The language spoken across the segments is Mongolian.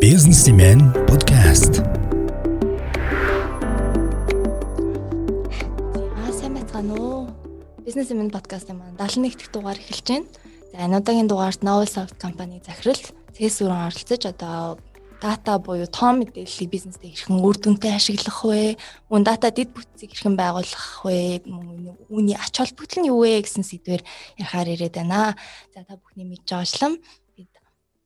Businessman podcast. Аа сайн байцгаана уу. Businessman podcast-ын маань 71 дахь дугаар эхэлж байна. За энэ удаагийн дугаарт Novelsoft компани захирал CS өрөн оролцож одоо дата буюу том мэдээллийг бизнестэй хэрхэн үр дүнтэй ашиглах вэ? Мөн дата дэд бүтцийг хэрхэн байгуулах вэ? Үүний ач холбогдол нь юу вэ гэсэн сэдвээр ярихаар ирээд байна. За та бүхний мэдж байгаачлан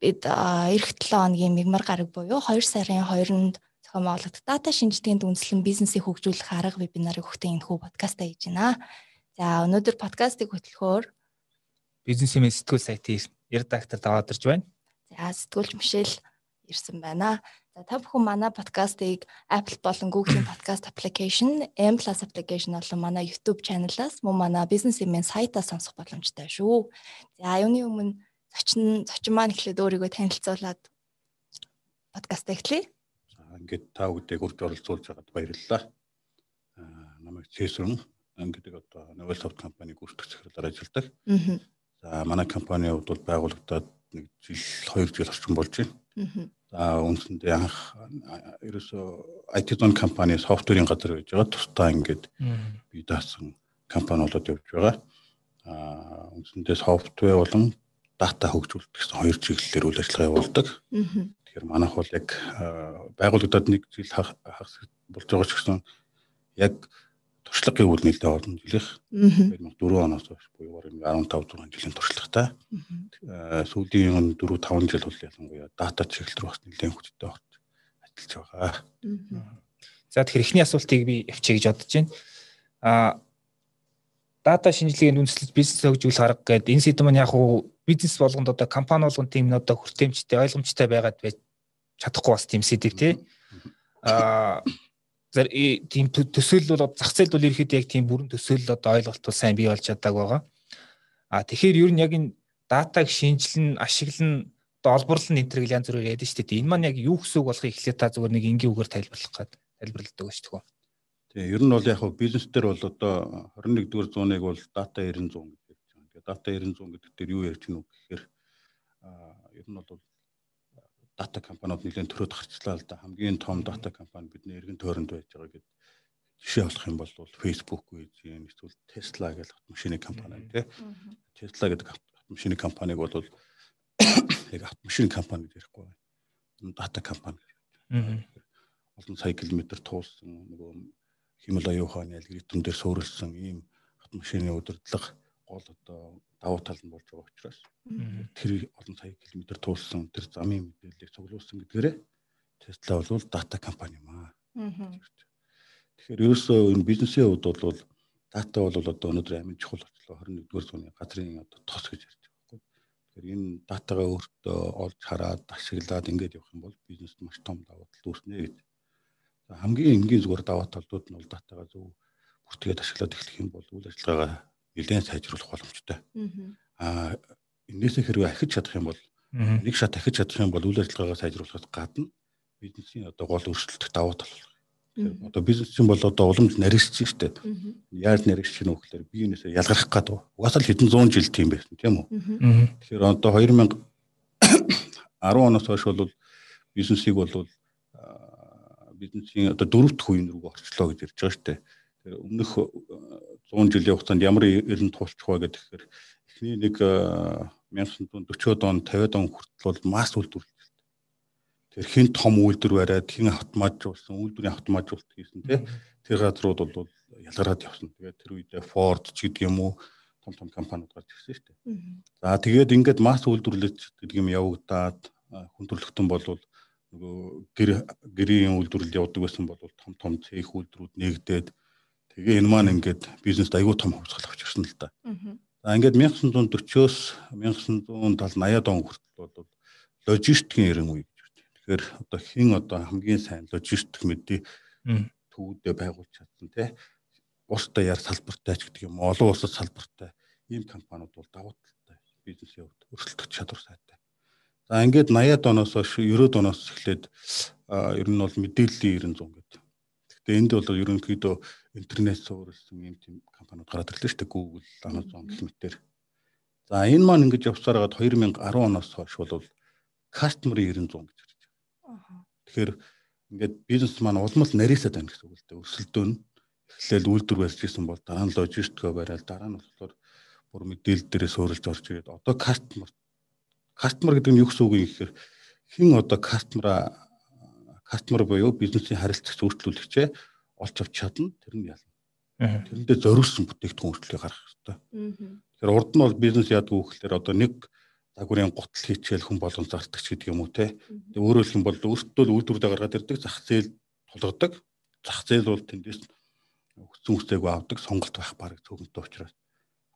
бид эх 7 хоногийн мигмар гараг буюу 2 сарын 2-нд зохион байгуулагдах дата шинжилгээнд үндэслэн бизнесийг хөгжүүлэх арга вебинарыг өгтөн энэхүү подкастаа хийж байна. За өнөөдөр подкастыг хөтлөхөөр бизнесийн сэтгүүл сайтын редактор даваад ирж байна. За сэтгүүлч Мишель ирсэн байна. За та бүхэн манай подкастыг Apple болон Google-ийн podcast application, M+ application болон манай YouTube channel-аас мөн манай бизнес имэн сайтаас сонсох боломжтой шүү. За юуны өмнө зочин зочин маань эхлээд өөрийгөө танилцуулаад подкаст эхлэе. За ингээд та бүдийг урьд оролцуулж байгаад баярлалаа. Аа намайг Цэсрэн ингээд одоо Novel Soft компаниг гүйцэтгэх захирлаар ажилладаг. Аа. За манай компанийн хувьд бол байгуулагдаад нэг жил 2 жил орчим болж байна. Аа. За үндсэндээ анх ерөөсөө IT зон компани софтверийн газар байж байгаа. Тусдаа ингээд бий даасан компани болоод явж байгаа. Аа үндсэндээ софтвер болон дата хөгжүүлэлт гэсэн хоёр чиглэлээр үйл ажиллагаа явуулдаг. Тэгэхээр манайх бол яг байгуулагдаад нэг жил хагас болж байгаа ч гэсэн яг туршлагын үйл нэлээд олон жилийнх Аа. 2004 оноос хойш буюу баруун 15 6 жилийн туршлагатай. Сүүлийн 4 5 жил бол ялангуяа дата чиглэл рүү бас нэлээд хүчтэй орж ажиллаж байгаа. За тэгэхээр эхний асуултыг би явчих гэж бодож байна. Аа дата шинжилгээнд үндэслэж бизнес хөгжүүлэх арга гэдэг энэ сэдв маань яг уу бизнес болгонд одоо компани болгонд тийм нь одоо хүртээмжтэй ойлгомжтой байгаад байж чадахгүй бас тийм сэдв тий. Аа зэр тийм төсөөлөл бол зах зээлд бол ерөөхдөө яг тийм бүрэн төсөөлөл одоо ойлголт бол сайн бий болж чаддаг байгаа. А тэгэхээр ер нь яг энэ датаг шинжилнэ, ашиглана, одоо олборлон энэ төрөл янз бүрээр ядэн шүү дээ. Энэ маань яг юу гэсэн үг болохыг эхлээд та зүгээр нэг энгийн үгээр тайлбарлах гээд тайлбарладаг ба шүү дээ. Тэгээ ер нь бол яг бизнес дээр бол одоо 21-р зууныг бол дата 90 100 гэж ярьж байгаа. Тэгээ дата 90 100 гэдэг дээр юу ярьж гэнэ үг гэхээр аа ер нь бол дата компаниуд нэлээд төрөөд гарчлаа л да. Хамгийн том дата компани бидний эргэн тойронд байж байгаа гэдэг жишээ болох юм бол Facebook гэж юм эсвэл Tesla гэх автомашины компани тий. Tesla гэдэг автомашины компаниг бол яг автомашины компани гэж ярихгүй байна. Дата компани гэж байна. Олон сая километр туулсан нөгөө химэл оюун ухааны алгоритм дээр суурилсан ийм автомашины удирдлага гол одоо давуу тал нь болж байгаа учраас тэр олон сая километр туулсан тэр замын мэдээллийг цуглуулсан гэдгээрээ Tesla бол дата компани юм аа. Тэгэхээр ерөөсөө энэ бизнесийн хувьд бол дата бол одоо өнөөдөр амин чухал болчихлоо 21-р зууны газрын одоо тос гэж ярьж байгаа байхгүй. Тэгэхээр энэ датагаа өөртөө олж хараад ашиглаад ингэж явах юм бол бизнест маш том давуу тал үүснэ гэж. Хамгийн энгийн зүгээр давуу талууд нь бол датагаа зөв бүртгээд ашиглаад эхлэх юм бол үйл ажиллагаагаа нэлээд сайжруулах боломжтой. Аа энээсээ хэрвээ ахиж чадах юм бол нэг шат ахиж чадах юм бол үйл ажиллагаагаа сайжруулахад гадна бизнесийн одоо гол өрсөлдөх давуу тал болох. Одоо бизнес чинь бол одоо уламж наригч шүү дээ. Яаж наригч чинь вэ гэхээр биенээсээ ялгарах гэдэг. Угаасаа л хэдэн зуун жил тийм байсан тийм үү. Тэгэхээр одоо 2010 оноос хойш бол бизнесийг бол бизнесийн одоо дөрөвт үеийн рүү орчлоо гэж ярьж байгаа шүү дээ. Өмнөх 100 жилийн хугацаанд ямар эрен туулчих вэ гэхээр эхний нэг 1940-од он 50-од он хүртэл бол масс үйлдвэрлэлт. Тэр хин том үйлдвэр бариад хин автоматжуулсан үйлдвэрийн автоматжуулалт хийсэн тий. Тэр газрууд бол ялгараад явсан. Тэгээд тэр үедээ Ford ч гэдэг юм уу том том компаниуд гарч ирсэн шүү дээ. За тэгээд ингээд масс үйлдвэрлэлт гэдэг юм явагдаад хүн төрөлхтөн болвол нөгөө гэр гэрийн үйлдвэрлэл явуулдаг байсан бол том том цех үйлдвэрүүд нэгдээд тэгээ энэ маань ингээд бизнест аягүй том хувьсгал авч ирсэн л да. За ингээд 1940-оос 1970-80-ад он хүртэл бол логистикийн эрен үе гэж байна. Тэгэхээр одоо хин одоо хамгийн сайн логистик мэдээ төвөдөө байгуулж чадсан тий. Уустай яар салбартай ч гэдэг юм олон улсад салбартай ийм компаниуд бол давуу талтай бизнесийн хувьд өрсөлдөх чадвар сайтай. За ингээд 80-ад оноос хойш 90-ад оноос эхлээд ер нь бол мэдээллийн 90 100 гэдэг. Гэхдээ энд бол ерөнхийдөө интернет суурилсан ийм тийм компаниуд гараад ирлээ шүү дээ. Google, Amazon гэх мэтэр. За энэ маань ингэж явсараад 2010 оноос хойш бол customer-ийн 900 гэж хэлж байгаа. Тэгэхээр ингээд бизнес маань улмал нарийсаад байна гэсэн үг л дээ. Өрсөлдөө нь эхлээл үйлдвэр барьж исэн бол дараа нь логистикоо бариад дараа нь болохоор бүр мэдээлэл дээрээ суурилж орж ирээд одоо customer customer гэдэг нь юу гэсэн үг юм гэхээр хэн одоо customer customer буюу бизнесийн харилцагч өөрчлөлөгчөө олж авч чадна тэр нь ялна. Тэрэндээ зориулсан бүтээгдэхүүн үйлчлэгийг гаргах хэрэгтэй. Тэгэхээр урд нь бол бизнес яадаг вэ гэхээр одоо нэг загварын гутал хийчихэл хүн болгон зартагч гэдэг юм уу те. Өөрөөр хэлэх юм бол өөртөө л үйлдвэрлэлээ гаргаад ирдэг зах зээл тулгадаг. Зах зээл бол тэндээс хүссэн үстэйг авдаг сонголт байх баг цөөнтэй учраас.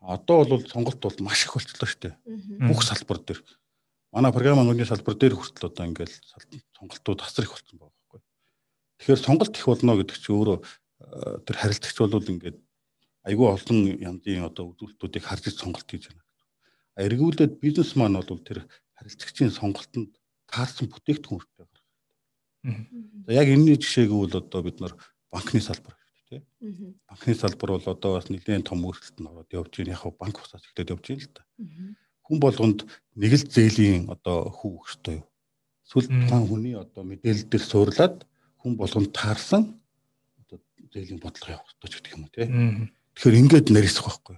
Одоо бол сонголт бол маш их болчихлоо шүү дээ. Бүх салбар дээр. Манай програмын салбар дээр хүртэл одоо ингээл сонголтууд асар их болсон байгаа байхгүй. Тэгэхээр сонголт их болно гэдэг чинь өөрөө э, тэр харилцагч бол ингээд айгүй олон янзын одоо үзүүлэлтүүдийг харж сонголт хийж байна. Эргүүлээд бизнес маань бол тэр харилцагчийн сонголтонд таарсан бүтээгдэхүүн хэрэгтэй гаргах. За яг энэний жишээг бол одоо бид нар банкны салбар дээ. Банкны салбар бол одоо бас нэлээд том өөрчлөлтөнд ороод явж байна. Яг банк усаас ихтэй явж байна л да. Хүн болгонд нэг л зээлийн одоо хүү өгөхтэй юу? Эсвэл тухайн хүний одоо мэдээлэл дээр суурлаад хүн болгонд таарсан одоо зээлийн бодлого явах ч гэдэг юм уу тий. Тэгэхээр ингээд нарийсах байхгүй.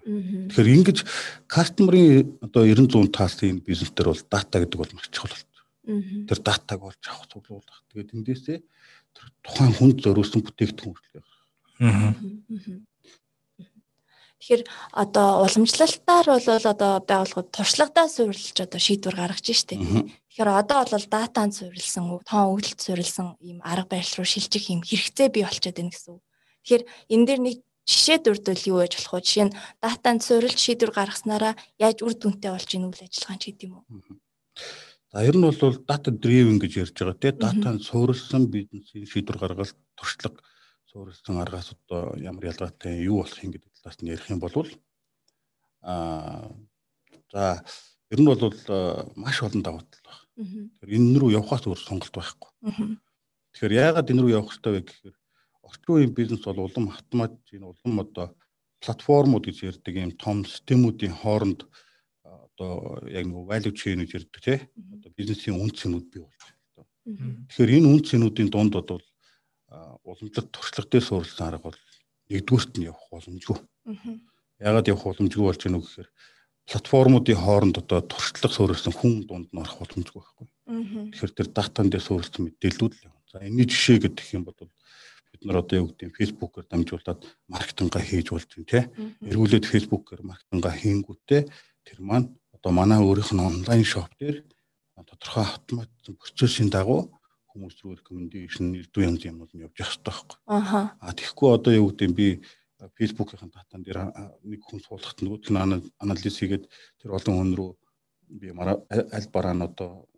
Тэгэхээр ингэж кастомерын одоо 90 100 таарсан энэ бизнес төр бол дата гэдэг бол маш чухал байна. Тэр датаг олж авах цуглуулах. Тэгээд эндээсээ тухайн хүнд зориулсан бүтээгдэхүүн үйлчлэг. Аа. Тэгэхээр одоо уламжлалтаар бол одоо байгууллагууд туршлагадаа суурилж одоо шийдвэр гаргаж штеп. Тэгэхээр одоо бол датанд суурилсан, тоон өгөлт суурилсан ийм арга барил руу шилжих юм хэрэгцээ бий болчиход байна гэсэн үг. Тэгэхээр энэ дээр нэг жишээ дурдвал юу байж болох вэ? Жишээ нь датанд суурилж шийдвэр гаргаснараа яаж үр дүнтэй болж ийн үйл ажиллагаа ч гэдэг юм уу? За ер нь бол data driven гэж ярьж байгаа тийм датанд суурилсан бизнесийн шийдвэр гаргалт туршлага суурилсан аргаас одоо ямар ялгаатай юу болох юм гэдэг талаас нь ярих юм бол аа за ер нь бол маш олон давуу тал байна. Тэгэхээр энэ рүү явхаас өөр сонголт байхгүй. Тэгэхээр яагаад энэ рүү явах хэрэгтэй вэ гэхээр орчин үеийн бизнес бол улам автомат энэ улам одоо платформуд гэж ярьдаг юм том системүүдийн хооронд одоо яг нэг value chain гэж ярьдаг тий. Одоо бизнесийн үн цэнүүд бий болж байна. Тэгэхээр энэ үн цэнүүдийн дунд бол уламжлалт туршлага дээр суурилсан арга бол нэгдүгüрт нь явах боломжгүй. Яагаад явах боломжгүй болж байна вэ гэхээр платформуудын хооронд одоо туршлага суурилсан хүн дунд нь орох боломжгүй байхгүй. Тэгэхээр тэр датан дээр суурилсан мэдээллүүд л явна. За энэний жишээ гэдэг юм бол бид нар одоо юу гэдэг нь фэйсбүүкээр дамжуулаад маркетингаа хийж болж байна тий. Эргүүлээд фэйсбүүкээр маркетингаа хийнгүүтээ тэр маань одоо манай өөрийнх нь онлайн шоп дээр тодорхой автоматжин процессын дагуу хүмүүс рүү рекомендашн ирдүү янз юмнууд нь явж явах хэрэгтэй байхгүй. Аха. А тэгэхгүй одоо юу гэдэг нь би фэйсбүүкийн датан дээр нэг хүн суулгахт нөгөөт нь анализ хийгээд тэр олон хүн рүү би аль бараа нь одоо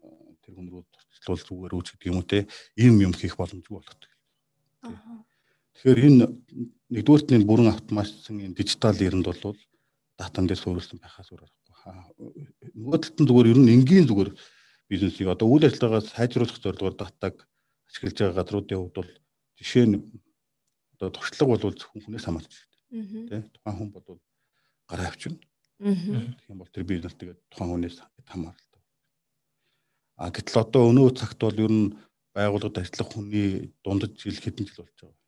тэр хүн рүү туршлуул зүгээр үүс гэдэг юм уу те ийм юм хийх боломжгүй болгох. Тэгэхээр энэ нэгдүгээрт нь бүрэн автоматсан энэ дижитал эрэнд бол датан дээр суурилсан байхаас өөр аргагүй. Нөгөө талд нь зүгээр ер нь энгийн зүгээр бизнесийг одоо үйл ажиллагаагаа сайжруулах зорилгоор датаг ашиглаж байгаа газруудын хувьд бол жишээ нь одоо туршлага бол зөвхөн хүнээс хамаарч байна. Тэ тухайн хүн бол гараа авчирна. Тэгэх юм бол тэр бизнес тэгээд тухайн хүнээс хамааралтай. А гэтэл одоо өнөө цагт бол ер нь байгууллагад ажиллах хүний дундад жил хэдэн жил болж байгаа.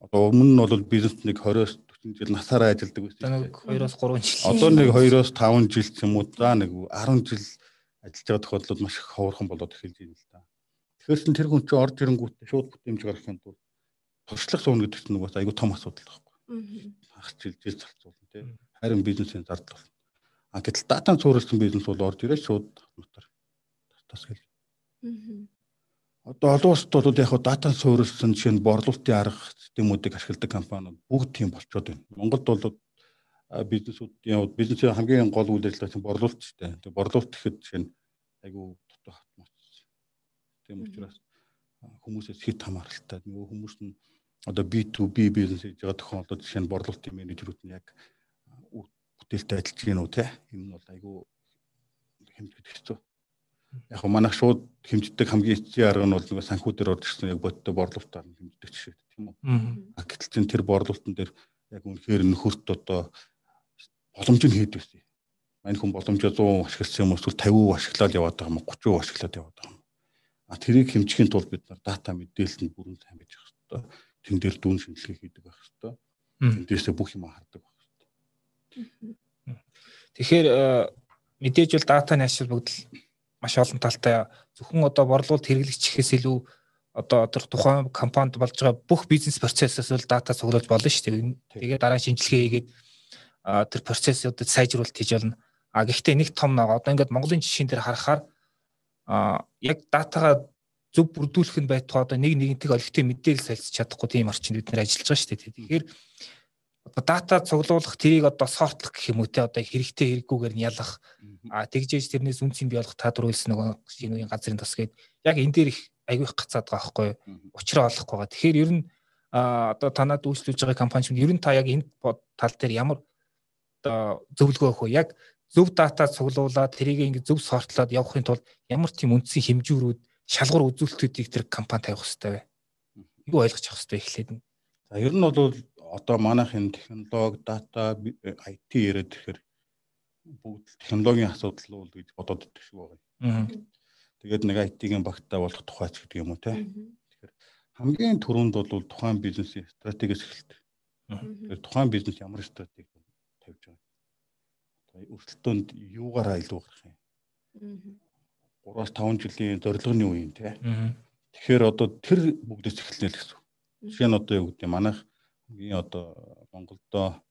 Одоо өмнө нь бол бизнес нэг 20-оос 40 жил насаараа ажилладаг байсан. Нэг 2-оос 3 жил. Одоо нэг 2-оос 5 жил ч юм уу за нэг 10 жил ажиллаж байгаа тохиолдлууд маш их ховорхон болоод эхэлж байна л да. Тэгэхээр тэр хүн чинь орж ирэнгүүтээ шууд бүтэмж гаргахын тулд туршлага суuna гэдэг чинь бас айгүй том асуудал байхгүй. Хагас жил жил зарцуулна тий. Харин бизнесийн зардал болно. А гэтэл датан цууралсан бизнес бол орж ирээд шууд автоматар тас хэл. Одоо олон улсад бол яг датан цууралсан жишээ нь борлуулалтын арга системүүдийг ашигладаг компаниуд бүгд тийм болчиход байна. Монголд бол бизнесүүдийн бизнесийн хамгийн гол үйл ажиллагаа чинь борлуулалт шүү дээ. Тэгээ борлуулалт гэхэд жишээ нь айгүй дотоо хатмац. Тийм учраас хүмүүсээс хэд хамааралтай. Нөгөө хүмүүс нь одоо B2B бизнес хийж байгаа тохиолдолд жишээ нь борлуулалтын менежерүүд нь яг бүтээлтэй ажиллаж гин үү те. Энэ нь бол айгүй хэмжигдэх хэцүү. Яг го манайх шууд хэмждэг хамгийн эцсийн арга нь бол нөгөө санхүүдээр орж ирсэн яг бодтой борлуулалтаар хэмждэг жишээ тийм үү. А гэтэл чин тэр борлуулалтын дээр яг үнэхээр нөхөрт одоо боломж нь хэд байсан. мань хүн боломжоо 100 ашигласан юм эсвэл 50% ашиглаад яваад байгаа юм 30% ашиглаад яваад байгаа юм. А тэрийг хэмжихийн тулд бид нар дата мэдээлэлд бүрэн сайн байж хэрэгтэй. Тэн дээр дүүн шинжилгээ хийдэг байх хэрэгтэй. Тэндээсээ бүх юм хардаг байх хэрэгтэй. Тэгэхээр э, мэдээж бол датаны ашиг бүгд маш олон талтай зөвхөн одоо борлуулалт хэрэглэгч гэхээс илүү одоо тэр тухайн компанид болж байгаа бүх бизнес процессээс бол дата цуглуулж болно шүү дээ. Тэгээд дараа шинжилгээ хийгээд тэр процессуудад сайжруулалт хийж болно. А гэхдээ нэг том нэг одоо ингээд Монголын жишээн дээр харахаар а яг датагаа зөв бүрдүүлэх нь байтугай одоо нэг нэгнтэйг олигтой мэдээлэл солилцож чадахгүй тийм орчинд бид нэр ажиллаж байгаа шүү дээ. Тэгэхээр одоо дата цуглуулах тэрийг одоо сортлох гэх юм уу те одоо хэрэгтэй хэрэггүйгээр нь ялах а тэгжээж тэрнээс үнцийн бий болох та дөрвөлс нөгөө шинийн газрын тос гээд яг энэ дээр их айгүйх гацаад байгаа байхгүй учраа олохгүй байгаа. Тэгэхээр ер нь одоо танад үйлчлүүлж байгаа компани чинь ер нь та яг энэ тал дээр ямар одоо зөвлөгөө өгөх вэ? Яг зөв дата цуглуулад тэрийг ингэ зөв сортлоод явахын тулд ямар тийм үндсэн хэмжүүрүүд шалгуур үзүүлэлтүүдийг тэр компани тавих хэрэгтэй вэ? Юу ойлгож авах хэрэгтэй эхлээд нь. За ер нь бол одоо манайх энэ технологи, дата, IT яриад тэгэхээр бүгд технологийн асуудал уу гэж бодоод идэх шиг байгаа. Тэгээд нэг IT-ийн багтаа болох тухайч гэдэг юм уу те. Тэгэхээр хамгийн түрүүнд бол тухайн бизнесийн стратегиэс эхэлдэг. Тэгэхээр тухайн бизнес ямар стратеги тавьж байгаа. Одоо өрсөлдөөнд юугаараа илүү гарах юм. 3-5 жилийн зорилго нь юу юм те. Тэгэхээр одоо тэр бүгдээс эхэлнэ л гэсэн. Жишээ нь одоо юу гэдэг манайх хамгийн одоо Монголдо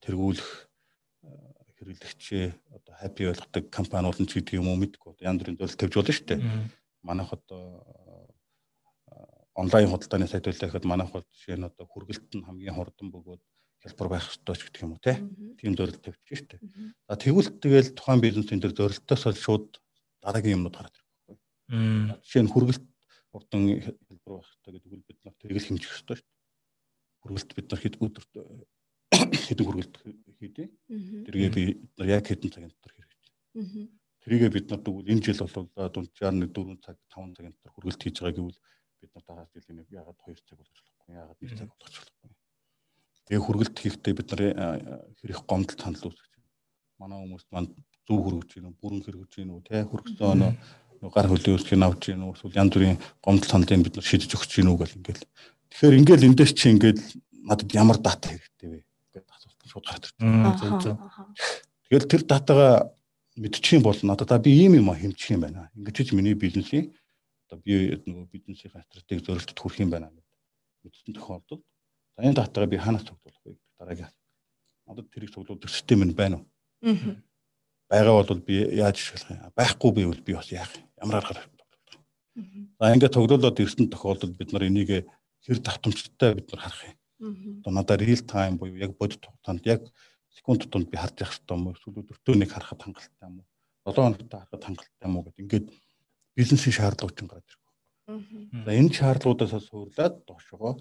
тэргүүлэх хэрэглэгчээ одоо хаппи болгодог компаниуд нь ч гэдэг юм уу мэдгүй одоо янз бүрийн зөвлөлт тавьж болно шүү дээ. Манайх одоо онлайн худалдааны сайт байлаа гэхэд манайх бол жишээ нь одоо хүргэлт нь хамгийн хурдан бөгөөд хялбар байх ёстой ч гэдэг юм уу те. Тийм зөвлөлт тавьчих дээ. За тэгвэл тэгэл тухайн бизнесийн дээр зөвлөлтөөс бол шууд дараагийн юмнууд гараад ирэх байхгүй. Жишээ нь хүргэлт хурдан хялбар байх ёстой гэдэг үл бид нар тэрийг хэмжих ёстой шүү дээ хүргэлт бид нар хэд өдөр хэдэн хүргэлт хийдэ. Тэргээ би нар яг хэдэн цагийн дотор хэрэгжиж. Тэрийгээ бид нар тэгвэл энэ жил бол дунджаар нэг 4 цаг 5 цагийн дотор хүргэлт хийж байгаа гэвэл бид нар дараа жилийн ягаад 2 цаг болгож болохгүй ягаад 1 цаг болгож болохгүй. Тэгээ хүргэлт хийхдээ бид нар хэрэг гомдол санал үүсгэж байна. Манай хүмүүс манд зөв хүргэж гин үү, бүрэн хэрэгж гин үү, тэ хүргсэн өнөө гар хөлийн үүсгэн авч гин үү, эсвэл янз бүрийн гомдол саналыг бид нар шийдэж өгч гин үү гэл ингээл Тэгэхээр ингээл эндээс чи ингээд надад ямар дата хэрэгтэй вэ гэдэг асуулт шууд гараад ирж байна. Тэгэл тэр датагаа мэдчих юм бол надад би ийм юм хэмжих юм байна. Ингээд ч миний бизнесийн одоо би нөгөө бизнесийн стратеги зорилтод хүрэх юм байна гэдэг мэдсэн тохиолдолд за энэ датагаа би хаанаас цуглуулах вэ гэдэг дараагийн надад тэрийг цуглуулдаг систем нь байна уу? Байгаа бол би яаж ашиглах юм? Байхгүй байвал би бас яах юм? Ямар аргаар За ингээд тоглоулаад ирсэн тохиолдолд бид нар энийг хэр давтамжтай бид нар харах юм. Одоо надад real time буюу яг бодит хугацаанд яг секунд тутамд би харж явах хэрэгтэй юм уу? Эсвэл өдөртөө нэг харахад хангалттай юм уу? 7 хоногт харахад хангалттай юм уу гэдэг ингээд бизнесийн шаардлага чинь гараад ирэх. За энэ шаардлагуудаас суурлаад доошогоо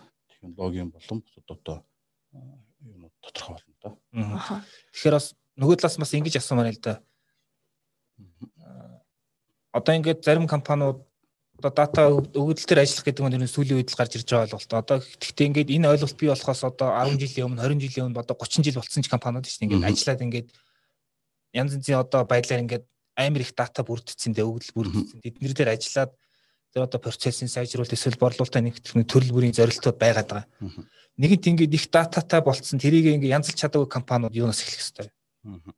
технологийн болон бусад одоо юмуд тодорхой болно да. Тэгэхээр бас нөгөө талаас бас ингэж асуумаар л да. Одоо ингээд зарим компаниуд одоо дата өгөгдөл төр ажиллах гэдэг нь сүүлийн үед л гарч ирж байгаа ойлголт. Одоо гэхдээ ингээд энэ ойлголт бий болохоос одоо 10 жилийн өмнө 20 жилийн өмнө одоо 30 жил болсон ч компаниуд шүү дээ ингээд ажиллаад ингээд янз янзын одоо байдлаар ингээд амар их дата бүрдсэн дээ өгөгдөл бүрдсэн. Тэднэр дээр ажиллаад тэр одоо процессын сайжруулалт эсвэл борлуулалтаа нэгтгэх төрөл бүрийн зорилтууд байгаад байгаа. Нэгэнт ингээд их дататай болцсон тэрийг ингээд янзлж чадаагүй компаниуд юунаас эхлэх хэвээр.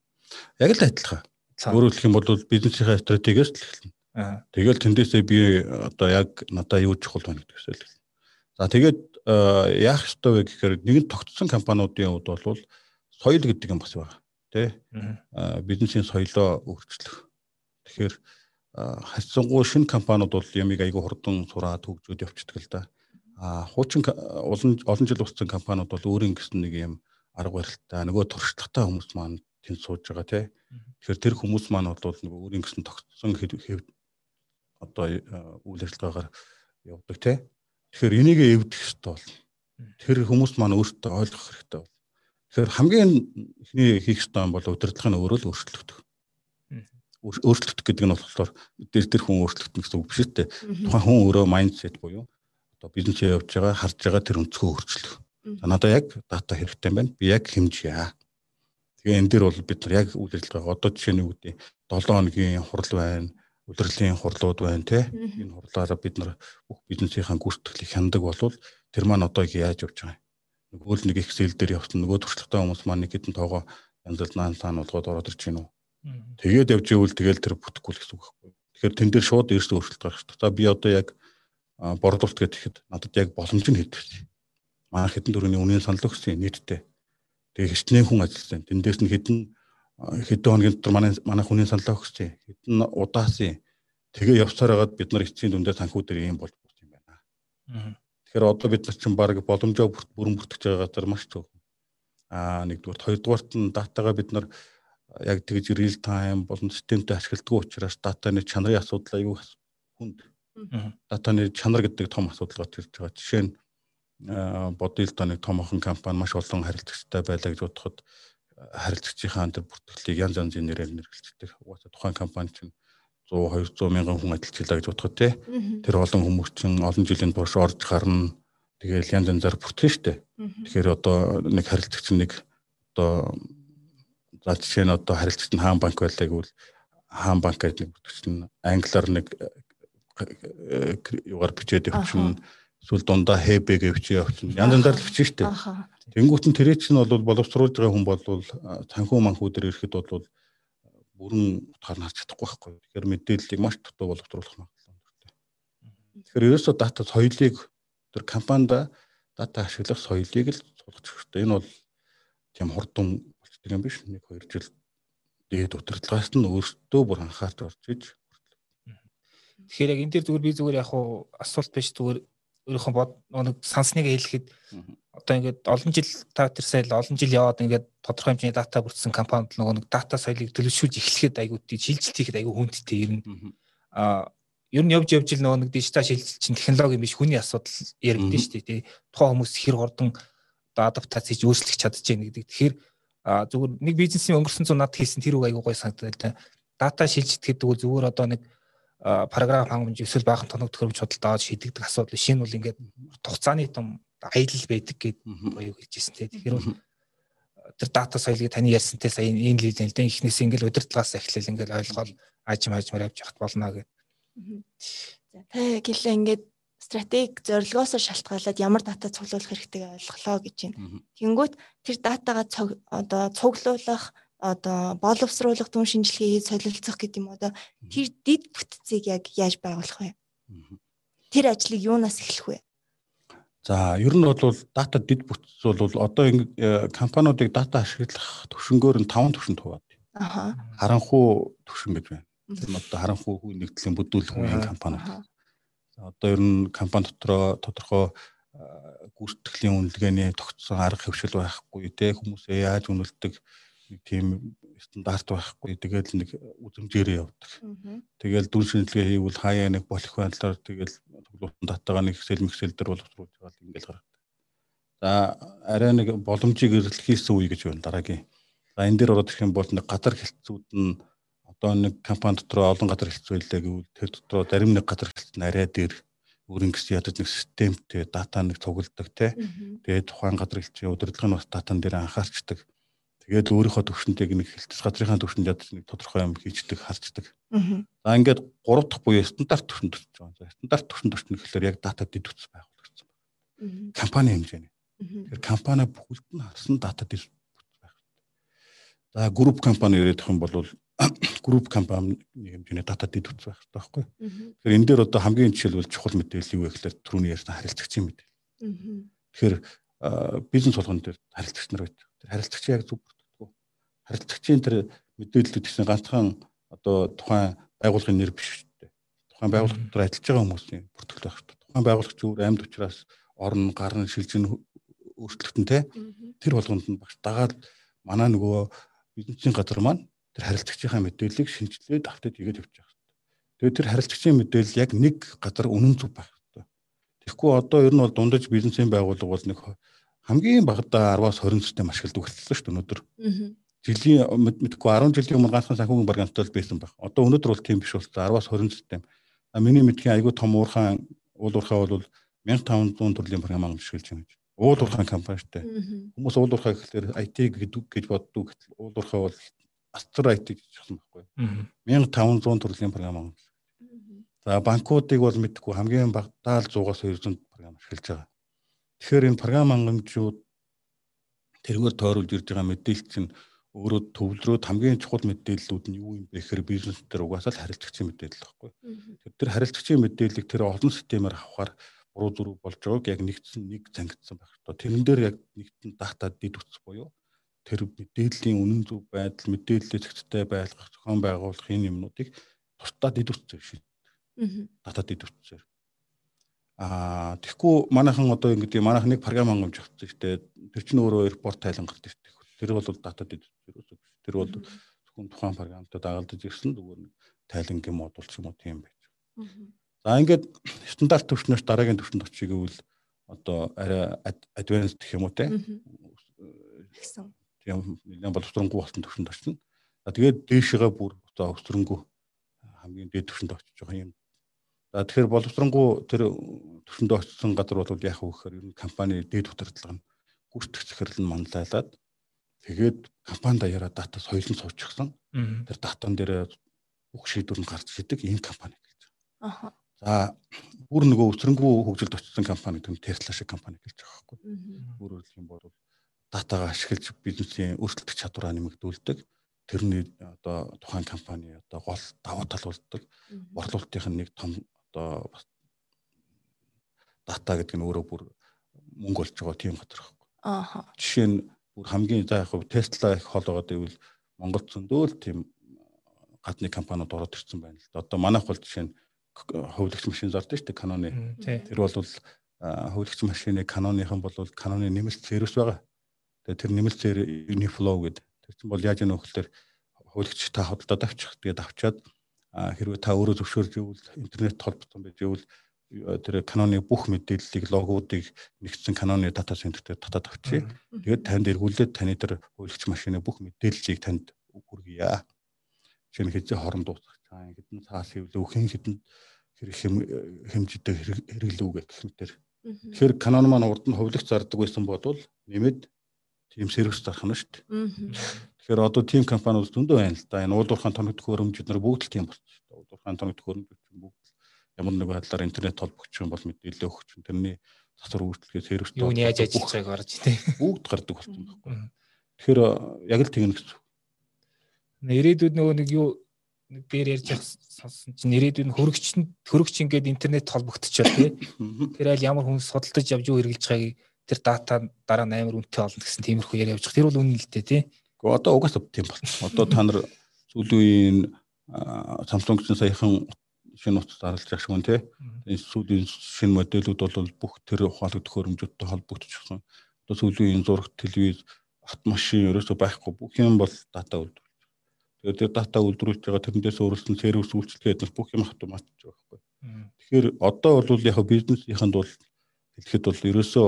Яг л адилхан. Өөрөөр хэлэх юм бол бизнесийн стратегиас л эхэлнэ. Тэгэл тэндээсээ би одоо яг надаа юу чухал байна гэдгээс л. За тэгээд яах ёстой вэ гэхээр нэгэн тогтсон компаниудын хувьд бол соёл гэдэг юм бас байна. Тэ? Бизнесийн соёлоо өөрчлөх. Тэгэхээр хайцсангуу шинэ компаниуд бол ямиг айгүй хурдан сураад хөгжөөд явчихдаг л да. А хуучин олон олон жил болсон компаниуд бол өөрийн гэсэн нэг юм арга барилтаа нөгөө туршлагатай хүмүүс маань тэнд сууж байгаа тий. Тэгэхээр тэр хүмүүс маань бол нөгөө өөрийн гэсэн тогтсон одоо э, үйл ажиллагаагаар явдаг тий. Тэгэхээр энийг эвдэх хэрэгтэй бол тэр хүмүүс маань өөртөө ойлгох хэрэгтэй бол. Тэгэхээр хамгийн ихний хийх ёстой юм бол удирдлагын өөрөө л өөрчлөгдөх. Өөрчлөгдөх гэдэг нь болохоор дээр тэр хүн өөрчлөгдөн гэсэн үг биш үү? Тухайн хүн өөрөө майндсет буюу одоо бизнесээ явж байгаа харж байгаа тэр өнцгөө өөрчлөх. За надад яг дата хэрэгтэй байна. Би яг хэмжээ. Тэгээ энэ дээр бол бид нар яг үйл ажиллагаа одоо жишээ нь гэдэг 7 хоногийн хурал байна, удирдлагын хурлууд байна те. Энэ хурлаараа бид нар бүх бизнесийн гүйцэтгэлийг хяндаг болвол тэр маань одоо яаж явж байгаа юм. Нөгөө л нэг Excel дээр явсан нөгөө туршлагатай хүмүүс маань нэг хэдэн тоогоо янзлал наан цаана болгоод ороод ирж гинүү. Тэгээд явж ивэл тэгэл тэр бүтэхгүй л гэсэн үг байхгүй. Тэгэхээр тэн дээр шууд эрс өөрчлөлт гарах дээ. За би одоо яг борлуулалт гэхэд надад яг боломж нь хэдвэж. Манай хэдэн төрөний үнийн санал өгсөн нийтдээ. Тэгээ хичнээн хүн ажилласан. Тэндээс нь хэдэн хэдэн хоногийн дотор манай манай хүний санал өгсөн. Хэдэн удаасын тэгээ явсаар хагаад бид нар эцсийн дүндээ санхүүдэр ийм болж бүрт юм байна. Тэгэхээр одоо бид нар чинь баг боломжоо бүрэн бүртгэж байгаа газар маш зөв Аа нэгдүгээр хоёрдугаарт нь датагаа бид нар яг тэгж real time болон системтэй ашигладаг учраас датаны чанарын асуудал аюу хүнд. Датаны чанар гэдэг том асуудал гарч ирж байгаа. Жишээ нь бодъё л да нэг томхон компани маш олон харилцагчтай байлаа гэж бодоход харилцагчийнхаа тэр бүртгэлийг янз янзын нэрээр нэрвэлцдэг. Угаасаа тухайн компани чинь 100 200 мянган хүн ажиллаж гэж бодоход тий. Тэр олон хүмүүс чинь олон жилийн турш орж гарна Тэгэл янз янзаар бүртгэн штэ. Тэгэхээр одоо нэг харилцагч нэг одоо за жишээ нь одоо харилцагч нь хаан банк байлаа гэвэл хаан банк гэдэг бүртгэгч нь англиар нэг югаар бичээд явчихна. Эсвэл дундаа хэбэ гэвч явчихна. Янз янзаар л бичнэ штэ. Тэнгүүт нь тэрээ чинь бол боловсруулж байгаа хүн бол танхуу манхүү дээр ирэхэд бол бүрэн утгаар нь харж чадахгүй байхгүй. Тэгэхээр мэдээллийг маш дутуу боловсруулах магадлал өндөртэй. Тэгэхээр ерөөсөө дата соёлыг тэр компанид дата ашиглах соёлыг л суулгах хэрэгтэй. Энэ бол тийм хурдан болчдөг юм биш. Нэг хоёр жил дээд удирдлагаас нь өөртөө бүр анхаарч орж иж Тэгэхээр яг энэ дээр зүгээр би зүгээр яг хуу асуулт биш зүгээр өөрийнхөө бод нэг сансныг хэлэхэд одоо ингээд олон жил та тэр сайл олон жил яваад ингээд тодорхой хэмжээний дата бүрдсэн компанид нөгөө нэг дата соёлыг төлөвшүүлж эхлэхэд айгуу тий шилжилт хийхэд айгуу хүндтэй ер нь а ер нь явж явж л нөгөө нэг дижитал шилжилт чинь технологи биш хүний асуудал яригдэн шүү дээ тий. Тухайн хүмүүс хэр хурдан одоо адаптац хийж өөрчлөх чадчихээн гэдэг. Тэгэхээр зүгээр нэг бизнесийн өнгөрсөн зуун над хийсэн тэр үг аягүй гой санагдал та. Дата шилжилт гэдэг үг зүгээр одоо нэг параграф хангамж эсвэл баахан тоног төхөөрөмж худалдаа шийдэгдэх асуудал шинэ бол ингээд хугацааны том аялал байдаг гэдэг гоё хэлжсэн тий. Тэгэхээр бол тэр дата соёлыг таны ярьсантай сая энэ лийл нэлээд ихнээс ингээл удирдлагаас эхлээл ингээл ойлгоод аажим аажмаар явж явахт болно гэдэг За та гэлээ ингээд стратеги зорилгоос шалтгаалаад ямар дата цуглуулах хэрэгтэйг ойлголоо гэж байна. Тэнгүүт тэр датагаа одоо цуглуулах одоо боловсруулах түн шинжилгээ хийж солилцох гэдэг юм одоо тэр дид бүтцийг яг яаж байгуулах вэ? Тэр ажлыг юунаас эхлэх вэ? За ер нь бол дата дид бүтц бол одоо э, компаниудыг дата ашиглах төвшнгөөр нь 5 төвшөнд хуваад. Аха. Харанхуй төвшин гэж байна. Тэр одоо харанхуй хүү нэгдлийн бүдүүлэх үеийн компани. Одоо ер нь компани дотроо тодорхой гүйтгэлийн үнэлгээний тогтсон арга хөвшил байхгүй те хүмүүсээ яаж үнэлдэг тийм стандарт байхгүй тэгэл нэг үзэмжээрээ явдаг. Тэгэл дүн шинжилгээ хийвэл хаяа нэг болох байдлаар тэгэл тоглоомын датагаа нэг Excel Excel дээр боловсруулж байгаа л ингээл гаргадаг. За арай нэг боломжийг эрэлхийсэн үе гэж байна дараагийн. За энэ дээр ороод ирэх юм бол нэг газар хэлтсүүд нь одоо нэг компани дотор олон газар хэлц байлаа гэвэл тэр дотор зарим нэг газар хэлц нь арай дээр өөрөнгөс ядаж нэг системтэй дата нэг цугладаг те. Тэгээд тухайн газар хэлцийн удирдлагын бас датан дээр анхаарчдаг. Тэгээд өөрийнхөө төвшөнтэйг нэг хэлтс газрынхаа төвшөнд ядаж нэг тодорхой юм хийждэг, харцдаг. За ингээд 3 дахь буюу стандарт төвшөнд төрж байгаа. Стандарт төвшөнд төрсөн гэхэлэр яг дата дэд үтс байгуулагдсан байна. Компани хэмжээний. Тэгэхээр компани бүгд нь харсан дата дэд. За групп компани яриадах юм бол групп компани хэмжээний дата дэд үтс байх хэрэгтэй байхгүй. Тэгэхээр энэ дээр одоо хамгийн жишээлбэл чухал мэдээлэл юу вэ гэхээр түрүүний ярьсан харилцагчийн мэдээлэл. Тэгэхээр бизнес болгон дээр харилцагч нар байдаг. Тэр харилцагч яг зүг бүртгэдэг. Харилцагчийн тэр мэдээллүүд гэсэн ганцхан одоо тухайн байгууллагын нэр биш шүү дээ. Тухайн байгууллага дотор ажиллаж байгаа хүмүүсийн бүртгэл байх хэрэгтэй. Тухайн байгууллага зүгээр амьд учраас орн гарн шилжин өөрчлөлтөн те тэр болгонд нь багш дагаад манай нөгөө бизнесийн газар маань тэр харилцагчийнхаа мэдээллийг шинжилгээд автод игээд явчих хэрэгтэй. Тэгээд тэр харилцагчийн мэдээлэл яг нэг газар үнэн зөв байх хэрэгтэй. Тэгэхгүй одоо ер нь бол дундаж бизнесийн байгууллага бол нэг хамгийн багадаа 10-аас 20 систем ашигладаг болчихлоо шүү дээ өнөөдөр. Жилийн мэдгүй 10 жилийн өмнө ганцхан санхүүгийн баримтал байсан байх. Одоо өнөөдөр бол тийм биш болчихлоо 10-аас 20 систем. А миний мэдхийн айгүй том уурхаан уул уурхаа бол 1500 төрлийн програм ашиглаж байна гэж. Уул уурхай компани шүү дээ. Хүмүүс уул уурхай гэхэлэр IT гэдэг гэж боддог. Гэтэл уул уурхай бол астр IT гэж хэлсэн байхгүй. 1500 төрлийн програм аа. За банкуудыг бол мэдгүй хамгийн багтаа л 100-аас 200 програм ашиглаж байгаа. Тэгэхээр энэ програм хангамжууд тэргээр тойруулж ирж байгаа мэдээлэл чинь өөрөө төвлөрөөд хамгийн чухал мэдээллүүд нь юу юм бэ гэхээр бизнес дээр угаасаа л харилцагчийн мэдээлэл байхгүй. Тэр харилцагчийн мэдээллийг тэр олон системээр авахаар буруу зүрх болж байгааг яг нэгдсэн нэг зангидсан байх ёстой. Тэрэн дээр яг нэгдэн дата дид үтс буюу тэр мэдээллийн үнэн зөв байдал, мэдээллийн зэгцтэй байлгах, зохион байгуулах энэ юмнуудыг тусдаа дид үтсээр шийд. Дата дид үтсээр. Аа тэгэхгүй манайхан одоо ингэдэг манайхан нэг програм хангамж авчихсан шүү дээ. Тэр чинь өөрөө репорт тайлангалт ирдэг. Тэр бол дата дид үтсээр биш. Тэр бол зөвхөн тухайн програмтай дагалдаж ирсэн зүгээр нэг тайлангийн модуль ч юм уу тийм байж байгаа. За ингээд стандарт түвшнээс дараагийн түвшинд очиж гэвэл одоо арай advanced гэх юм уу те. Гэсэн. Тийм нэлээд боловсронгуй болсон түвшинд очино. За тэгээд дээшгээ бүр одоо өсрөнгөө хамгийн дээд түвшинд очиж байгаа юм. За тэгэхээр боловсронгуй тэр түвшинд очсон газар бол яах вэ гэхээр ер нь компани дээд удирдлага нь гүйцэтгэх захирал нь манлайлаад тэгээд компани даяараа дата соёлон суучихсан. Тэр датан дээр бүх шийдвэр нь гарч идэг ийм компани гэж. Аха. За бүр нөгөө өсрөнгөө хөгжилд очсон компани төм Tesla шиг компани гэлж байгаа байхгүй. Өөрөөр хэлбэл бол датагаа ашиглаж бизнесийн өөрчлөлтөх чадвараа нэмэгдүүлдэг. Тэрний одоо тухайн компани одоо гол давуу тал болдог. Борлуулалтын нэг том одоо бас дата гэдэг нь өөрөө бүр мөнгө болж байгаа тийм газар байхгүй. Ааха. Жишээ нь бүр хамгийн за яг Tesla их хол байгаа гэвэл Монголд зөндөө л тийм гадны компаниуд ороод ирсэн байна л да. Одоо манайх бол жишээ нь хувилагч машин зардаг шүү дээ Canon-ы. Тэр бол хувилагч машины Canon-ийнхан бол Canon-ы нэмэлт сервис байгаа. Тэгээ тэр нэмэлт Uniflow гэдэг. Тэр чинь бол яаж вэ гэхээр хувилагч та хөдөлтөд авчих. Тэгээд авчаад хэрвээ та өөрөө зөвшөөрж ивэл интернет холбогдсон байж ивэл тэр Canon-ы бүх мэдээллийг логуудыг нэгдсэн Canon-ы дата центр дээр татаад авчия. Тэгээд танд эргүүлээд таны тэр хувилагч машины бүх мэдээллийг танд хүргье. Нь хэзээ хорон дуусах цаан хэдэн цаас хэвлүү хэн хэдэн хэрэг хэмжээтэй хэрэглэв гэх мэтэр. Тэгэхээр канон маань урд нь хувилагч зардаг байсан бодвол нэмээд тийм сервис зарах нь шүү дээ. Тэгэхээр одоо тийм компаниуд зөндөө байна л да. Энэ уулуурхаан тоног төхөөрөмжүүд нар бүгд л тийм болчихсон шүү дээ. Уулуурхаан тоног төхөөрөмжүүд бүгд ямар нэг байдлаар интернет холбогч юм бол мэдээлэл өгч тэрний засвар үйлчлэгээ сервис юу нь яаж ажиллаж байгааг гарч тий. Бүгд гардаг болсон байхгүй. Тэгэхээр яг л тэгнэ гэсэн. Ирээдүйд нөгөө нэг юу бээр ярьж явах сонссон чинь ирээдүйд хөрөгч хөрөгч ингээд интернет холбогдчихоо тий. Тэр айл ямар хүн судалдаж явж юу хэрэгжилж байгааг тэр дата дараа нь амар үнэтэй болно гэсэн тиймэрхүү яриа явж байгаа. Тэр бол үнэн л дээ тий. Гэхдээ одоо угаасаа тийм болсон. Одоо та нар сүүлийн Samsung чинь саяхан шинэ утас зарлаж байгаа шүү тий. Энэ сүүлийн шинэ модельүүд бол бүх тэр ухаалаг төхөөрөмжүүдтэй холбогдчихсон. Одоо сүүлийн зураг телевиз автомашин ерөөсөө байхгүй бүх юм бол дата үлдв Тэгээд тэр дата үйлдвэрлэж байгаа тэрнээс өөрөлдсөн сервис үйлчлэгээ гэдэг бүх юм автоматж байгаа байхгүй. Тэгэхээр одоо бол яг бизнесийнхэнд бол хэлэхэд бол ерөөсөө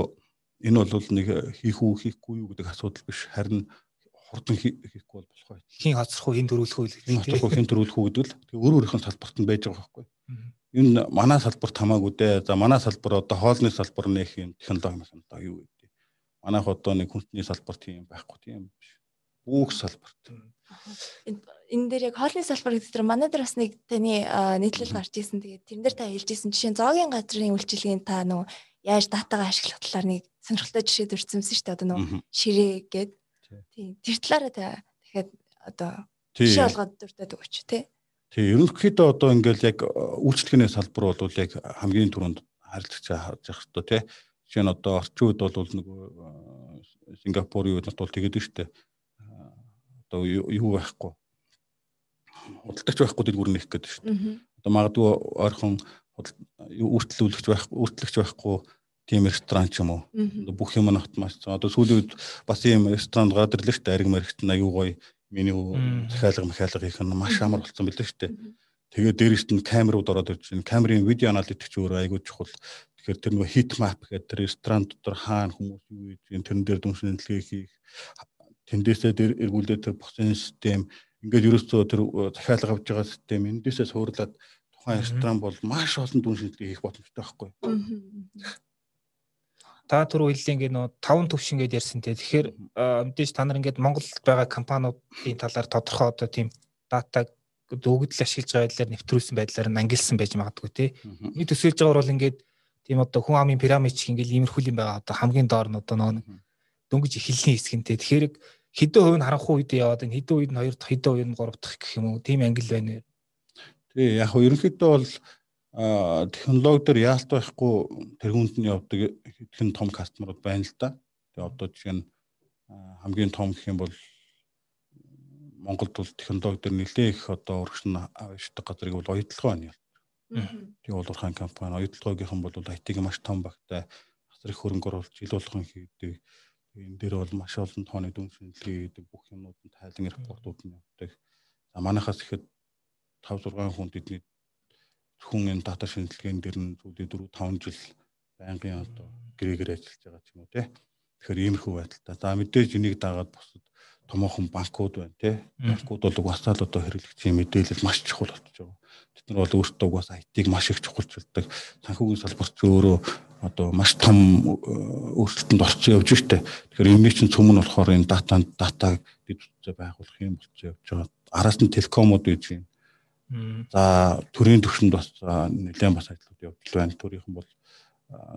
энэ бол нэг хийх үү хийхгүй юу гэдэг асуудал биш харин хурдан хийхгүй бол болох бай. Хин хоцрох уу хин төрүүлэх үү хин хоцрох уу хин төрүүлэх үү гэдэг л тэгээ өөр өөрийнх нь салбарт нь байж байгаа байхгүй. Энэ манай салбарт хамаагүй дээ. За манай салбар одоо хоолны салбар нэх юм технологи юм даа юу гэдэг. Манайх одоо нэг хүнсний салбарт тийм байхгүй тийм биш. Бүх салбарт энэ дээр яг хоолны салбар гэдэг чинь манай дээр бас нэг таны нийтлэл гарч ирсэн. Тэгээд тэрэн дээр та хэлж ирсэн жишээ нь зоогийн газрын үйлчилгээний та нөгөө яаж датагаа ашиглах талаар нэг сонирхолтой жишээ дурдсан шүү дээ. Одоо нөгөө ширээ гээд тийм тэр талаараа та дахиад одоо жишээ олгоод дуртаад өгөөч тий. Тий, ерөнхийдөө одоо ингээл яг үйлчлэгээний салбар бол яг хамгийн түрүүнд харилцаж харж явах хэрэгтэй тий. Жишээ нь одоо орчин үед бол нөгөө Сингапурын үед бол тэгээд дээ одоо юу байхгүй худалдагч байхгүй дэлгүүр нэх гэдэг шүү дээ. Одоо магадгүй ойрхон үртлүүлэгч байхгүй үртлэгч байхгүй тийм ресторан ч юм уу. Бүх юм нь автомат. Одоо сүүлийн үед бас ийм ресторанд гараад ирлээ шүү дээ. Ариг маригт нь аюу гоё меню захиалга махиалга хийх нь маш амар болсон билээ шүү дээ. Тэгээд дээрээс нь камерууд ороод ирж байна. Камерын видео аналитикч өөр аягүй чухал. Тэгэхээр тэр нөгөө хит мап гэдэг тэр ресторан дотор хаана хүмүүс юу хийж, тэрэн дээр дүншин дэлгээ хийх, тэндээсээ тэр эргүүлээд тэр босын систем ингээд ерөөсөө тэр э, захиалга авж байгаа систем эндээсээ суурлаад тухайн ресторан бол маш олон дүн шинжилгээ хийх боломжтой байхгүй. та түрүү хэллийн ингээд нөө таван төвш ингээд ярьсан те. Тэгэхээр мэдээж та нар ингээд Монголд байгаа компаниудын талаар тодорхой одоо тийм датаг өгөгдөл ашиглаж байгаа байдлаар нэвтрүүлсэн байдлаар нь ангилсан байж магадгүй те. Нэг төсөөлж байгаа бол ингээд тийм одоо хүн амын пирамид шиг ингээд иймэрхүү юм байгаа одоо хамгийн доор нь одоо нөө дөнгөж эхлэлийн хэсгэнтэй. Тэгэхээр хэдэн хувь нь харанхуй үед яваад энэ хэдэн үед нь хоёр дахь хэдэн үед нь гурав дахь гэх юм уу тийм ангил байна. Тий яг ерөнхийдөө бол технологи дээр яалт байхгүй тэргуунд нь явдаг хэдхэн том кастомерууд байна л да. Тэгээ одоо жишээ нь хамгийн том гэх юм бол Монголд бол технологи дээр нэлээ их одоо урагш нь авчдаг газрыг бол оюутлагаа байна. Тэгээ бол урхан компани оюутлагаагийнхан бол IT-г маш том багтай асар их хөрөнгө оруулалт жил болгон хийдэг. Энэ дээр бол маш олон тооны дүн шинжилгээ хийдэг бүх юмнууд нь тайлан репортууд нь явдаг. За манайхаас ихэд 5 6 хүн тэдний зөвхөн энэ дата шинжилгээнд дэр нь сүүлийн 4 5 жил байнгын одоо гэрээгээр ажиллаж байгаа ч юм уу те. Тэгэхээр иймэрхүү байдалтай. За мэдээж энийг дагаад бусад томоохон банкуд байна тий. Банкуд бол угаасаа л одоо хэрэглэгчийн мэдээлэл маш чухал болчихж байгаа. Тэд нар бол өөртөө угаасаа IT-г маш их чухалчилдаг. Санхүүгийн салбарт өөрөө одоо маш том э, өөрчлөлтөнд орсон явж штэ. Тэгэхээр энэ чинь цөм нь болохоор энэ дата датаг дэвшүүлж байгуулах юм болчихсон явж байгаа. Араас нь телекомууд үйж юм. За төрийн төвшөнд бас нэлээд бас ажлууд явж байна. Төрийнхэн бол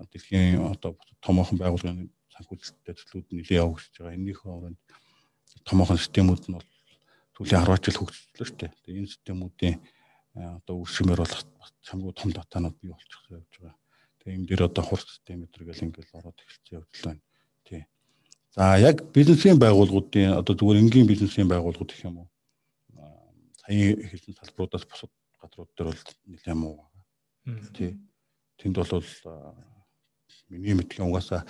дэлхийн одоо томоохон байгууллагын санхүүжилттэй төслүүд нэлээд явагдаж байгаа. Энийхээ оронд томоохон системүүд нь бол сүүлийн 10 жил хөгжлөө дээ. Тэгээ энэ системүүдийн одоо үршимээр бол чамгүй том датанууд бий болчихсон явж байгаа. Тэгээ энэ дээр одоо хурц систем өдргээл ингээл ороод эхэлсэн явж байна. Тий. За яг бизнесийн байгууллагуудын одоо зүгээр энгийн бизнесийн байгууллагууд гэх юм уу? Саяны хэлсэн салбаруудаас бусад газрууд дээр бол нэлээд муу байгаа. Тий. Тэнд бол миний мэдхийн угаасаа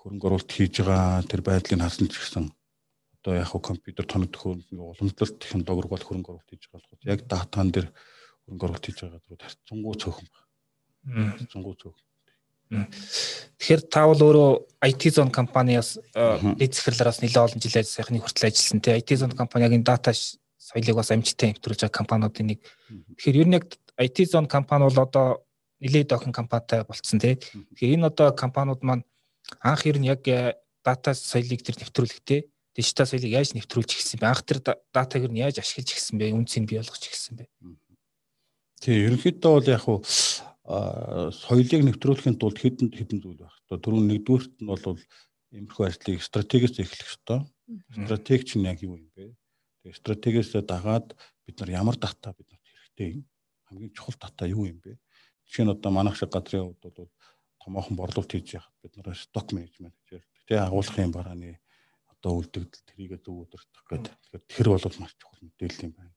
хөрөнгө оруулалт хийж байгаа тэр байдлыг харсан ч гэсэн одоо яг компьютер тоног төхөөрөмж уламжлалт технологи бол хөрөнгө оруулалт хийж байгаа болоход яг датан дээр хөрөнгө оруулалт хийж байгаа газрууд харьцангуй цөөхөн байна. Харьцангуй цөөхөн. Тэгэхээр та бол өөрөө IT zone компаниас дэд захирлаараас нэлээд олон жил сайхны хүртэл ажилласан тий IT zone компани яг энэ дата соёлыг бас амжилттай нэвтрүүлж байгаа компаниудын нэг. Тэгэхээр ер нь яг IT zone компани бол одоо нэлээд охин компанитай болцсон тий. Тэгэхээр энэ одоо компаниуд маань анх ер нь яг дата соёлыг тэр нэвтрүүлэхдээ дижитал соёлыг яаж нэвтрүүлж ирсэн бэ? Анх тэр датаг нь яаж ашиглаж ирсэн бэ? Үнцийг бий болгож ирсэн бэ? Тий, ерөнхийдөө бол яг хуу соёлыг нэвтрүүлэхийн тулд хэдэн хэдэн зүйл байх. Одоо түрүүн нэгдүгürt нь бол иймэрхүү ажлыг стратегиэс эхлэх ёстой. Стратеги чинь яг юу юм бэ? Тэгээ стратегиэс дагаад бид нар ямар дата бид нарт хэрэгтэй юм? Хамгийн чухал дата юу юм бэ? Жишээ нь одоо манайх шиг газрын хувьд бол томоохон борлуулалт хийж яхад бид нар сток менежмент гэж ярьдаг. Тэгээ агуулгын барааны одоо үлдэгдэл тэрийгэ зөв удирдах гэдэг. Тэгэхээр тэр бол маш чухал мэдээлэл юм байна.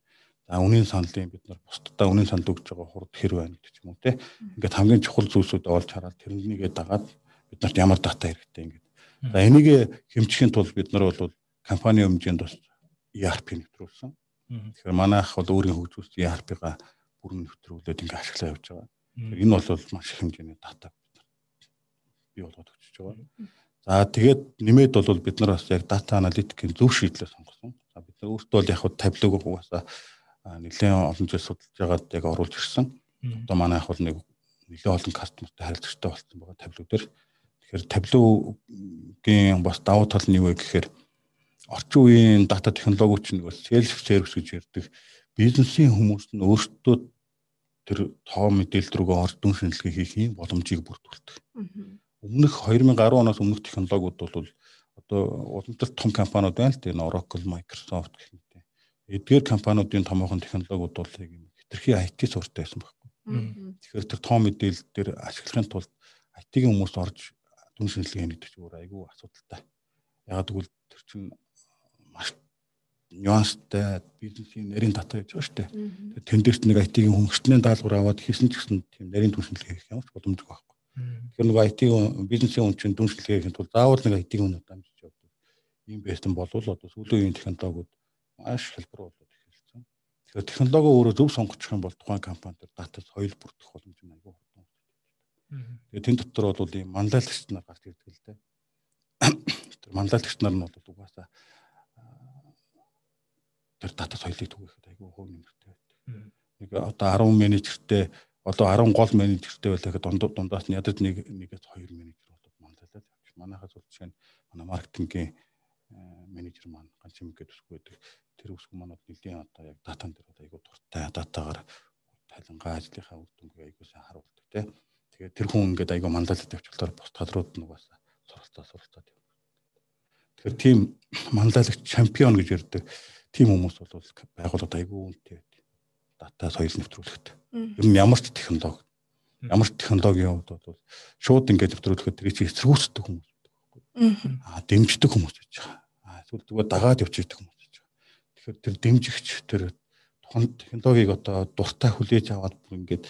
За үнийн саналын бид нар бусдаа үнийн санал өгж байгаа хурд хэр байна гэдэг юм уу те. Ингээд хамгийн чухал зүйлсүүд олж хараад тэрнийгээ дагаад бид нарт ямар дата хэрэгтэй ингээд. За энийг хэмжихийн тулд бид нар бол компани хэмжээнд бас ERP нэвтрүүлсэн. Тэгэхээр манайх бол өөрийн хөгжүүлсэн ERP-га бүрэн нэвтрүүлээд ингээд ашиглаа явж байгаа. Энэ бол маш их хэмжээний дата бий болгоод өгч байгаа. За тэгээд нэмээд бол бид нар бас яг дата аналитикийн зөв шийдлээ сонгосон. За бид нар өөртөө бол яг тавилаг угаасаа нэлээд олон зүйл судалж байгаад яг оруулж ирсэн. Одоо манай яг бол нэг нэлээд олон кастомертай харилцагчтай болсон байгаа тавилаг дээр. Тэгэхээр тавилуугийн бас давуу тал нь юу вэ гэхээр орчин үеийн дата технологич нэг бас self service гэж ярьдаг бизнесийн хүмүүс нь өөрсдөө тэр тоо мэдээлэл рүүгээ орж дүн шинжилгээ хийх юм боломжийг бүрдүүлдэг өмнөх 2010 оноос өмнөх технологиуд бол одоо уламжлалт том компаниуд байна л дээ Oracle, Microsoft гэх мэт. Эдгээр компаниудын томоохон технологиуд бол юм хэтэрхий IT суртаа байсан байхгүй. Тэгэхээр тэр том мэдээлэл дээр ашиглахын тулд IT-ийн хүмүүс орж дүн шинжилгээ хийдэг чинь өөр айгүй асуудалтай. Ягаад гэвэл тэр чинь маш нюанстай бизнесийн нарийн дата гэж байна шүү дээ. Тэн дээрт нэг IT-ийн хөнгөлтний даалгавар аваад хийсэн ч гэсэн тийм нарийн дүн шинжилгээ хийх ямар ч боломжгүй байхгүй. Тэгэхээр нөгөө IT бизнесийн хүн чинь дүншлэхийн тулд заавал нэг IT хүн дамжиж явдаг. Ийм байсан болвол одоо сүүлийн үеийн технологиуд маш хэлбэр болоод эхэлсэн. Тэгэхээр технологи өөрөө зөв сонгочих юм бол тухайн компани төр дата соёл бүрдэх боломж нь аягүй хурдан. Тэгээ тэн дотор бол ийм манлайлагч нар гарч ирдэг л дээ. Тэр манлайлагч нар нь бол угаасаа тэр дата соёлыг түгээхэд аягүй хөв нэмэртэй байдаг. Нэг одоо 10 менежертэй одоо 10 гол менежертэй байлаа гэхэд дундаас нь ядаж нэг нэгээс хоёр менежер болоод манайхаас бол жишээ нь манай маркетингийн менежер маань ганцхан гэдэг үсгүй байдаг. Тэр үсгүй маань бол нэлийн одоо яг датан дээр одоо айгуу дуртай датагаар талангаа ажлынхаа үр дүнгээ айгуу сайн харуулдаг тий. Тэгээд тэр хүн ингээд айгуу мандалт тавьчихлаар бус талрууд нь угаасаа суралцаа суралцаа тийм. Тэгэхээр тийм мандалагч чемпион гэж ярьдаг тийм хүмүүс бол байгууллагад айгуу үнэтэй байдаг. Дата соёл нэвтрүүлэхэд. Ер нь ямар ч технологи ямар ч технологийн хувьд бол шууд ингээд нэвтрүүлэхэд тэр чинь эсэргүүцдэг хүмүүс Аа дэмждэг хүмүүс гэж байгаа. Аа эсвэл зүгээр дагаад явчихдаг хүмүүс гэж байгаа. Тэгэхээр тэр дэмжигч тэр тухайн технологиг одоо дуртай хүлээж аваад бүр ингээд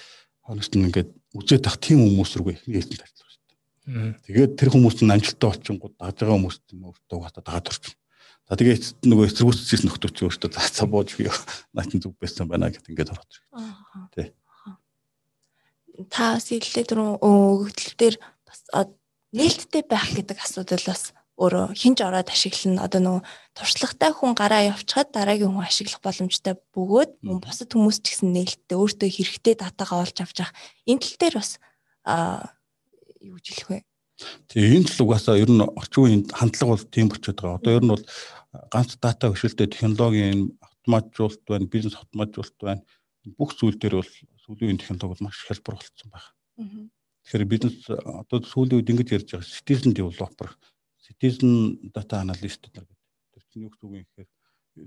хоногт нь ингээд үзээд ах тийм хүмүүс рүү эхний хэлтэнд ажиллах шүү дээ. Тэгээд тэр хүмүүс нь амжилттай болчихгод дагж байгаа хүмүүс нь өөртөө хата дагаад орчихно. За тэгээд нөгөө эсэргүүцчихсэн нөхдөч өөртөө за цаа бууж би наатын зүг байсан байна гэд ингээд ороод ирэх. Тий. Та сэллээ дөрөв өгөгдөл дээр бас нээлттэй байх гэдэг асуудал бас өөрөө хинж ороод ашиглана. Одоо нөгөө туршлагатай хүн гараа явчихад дараагийн хүн ашиглах боломжтой бөгөөд мөн бусад хүмүүс ч гэсэн нээлттэй өөртөө хэрэгтэй датагаа олж авч явах. Энэ тал дээр бас юу гэж хэлэх вэ? Тэгээ энэ тал угаасаа ер нь орчин үеийн хандлага бол тийм болчиход байгаа. Одоо ер нь бол ганц дата хөшөлтөй технологийн автоматжуулалт байна, бизнес автоматжуулалт байна. Бүх зүйл дээр бол сүүлийн технологи бол маш хялбар болцсон байна. Тэгэхээр бизнес одоо сүүлийн үед ингэж ярьж байгаа citizen developer, citizen data analyst гэдэг. Тэр чинь юу гэсэн үг юм гэхээр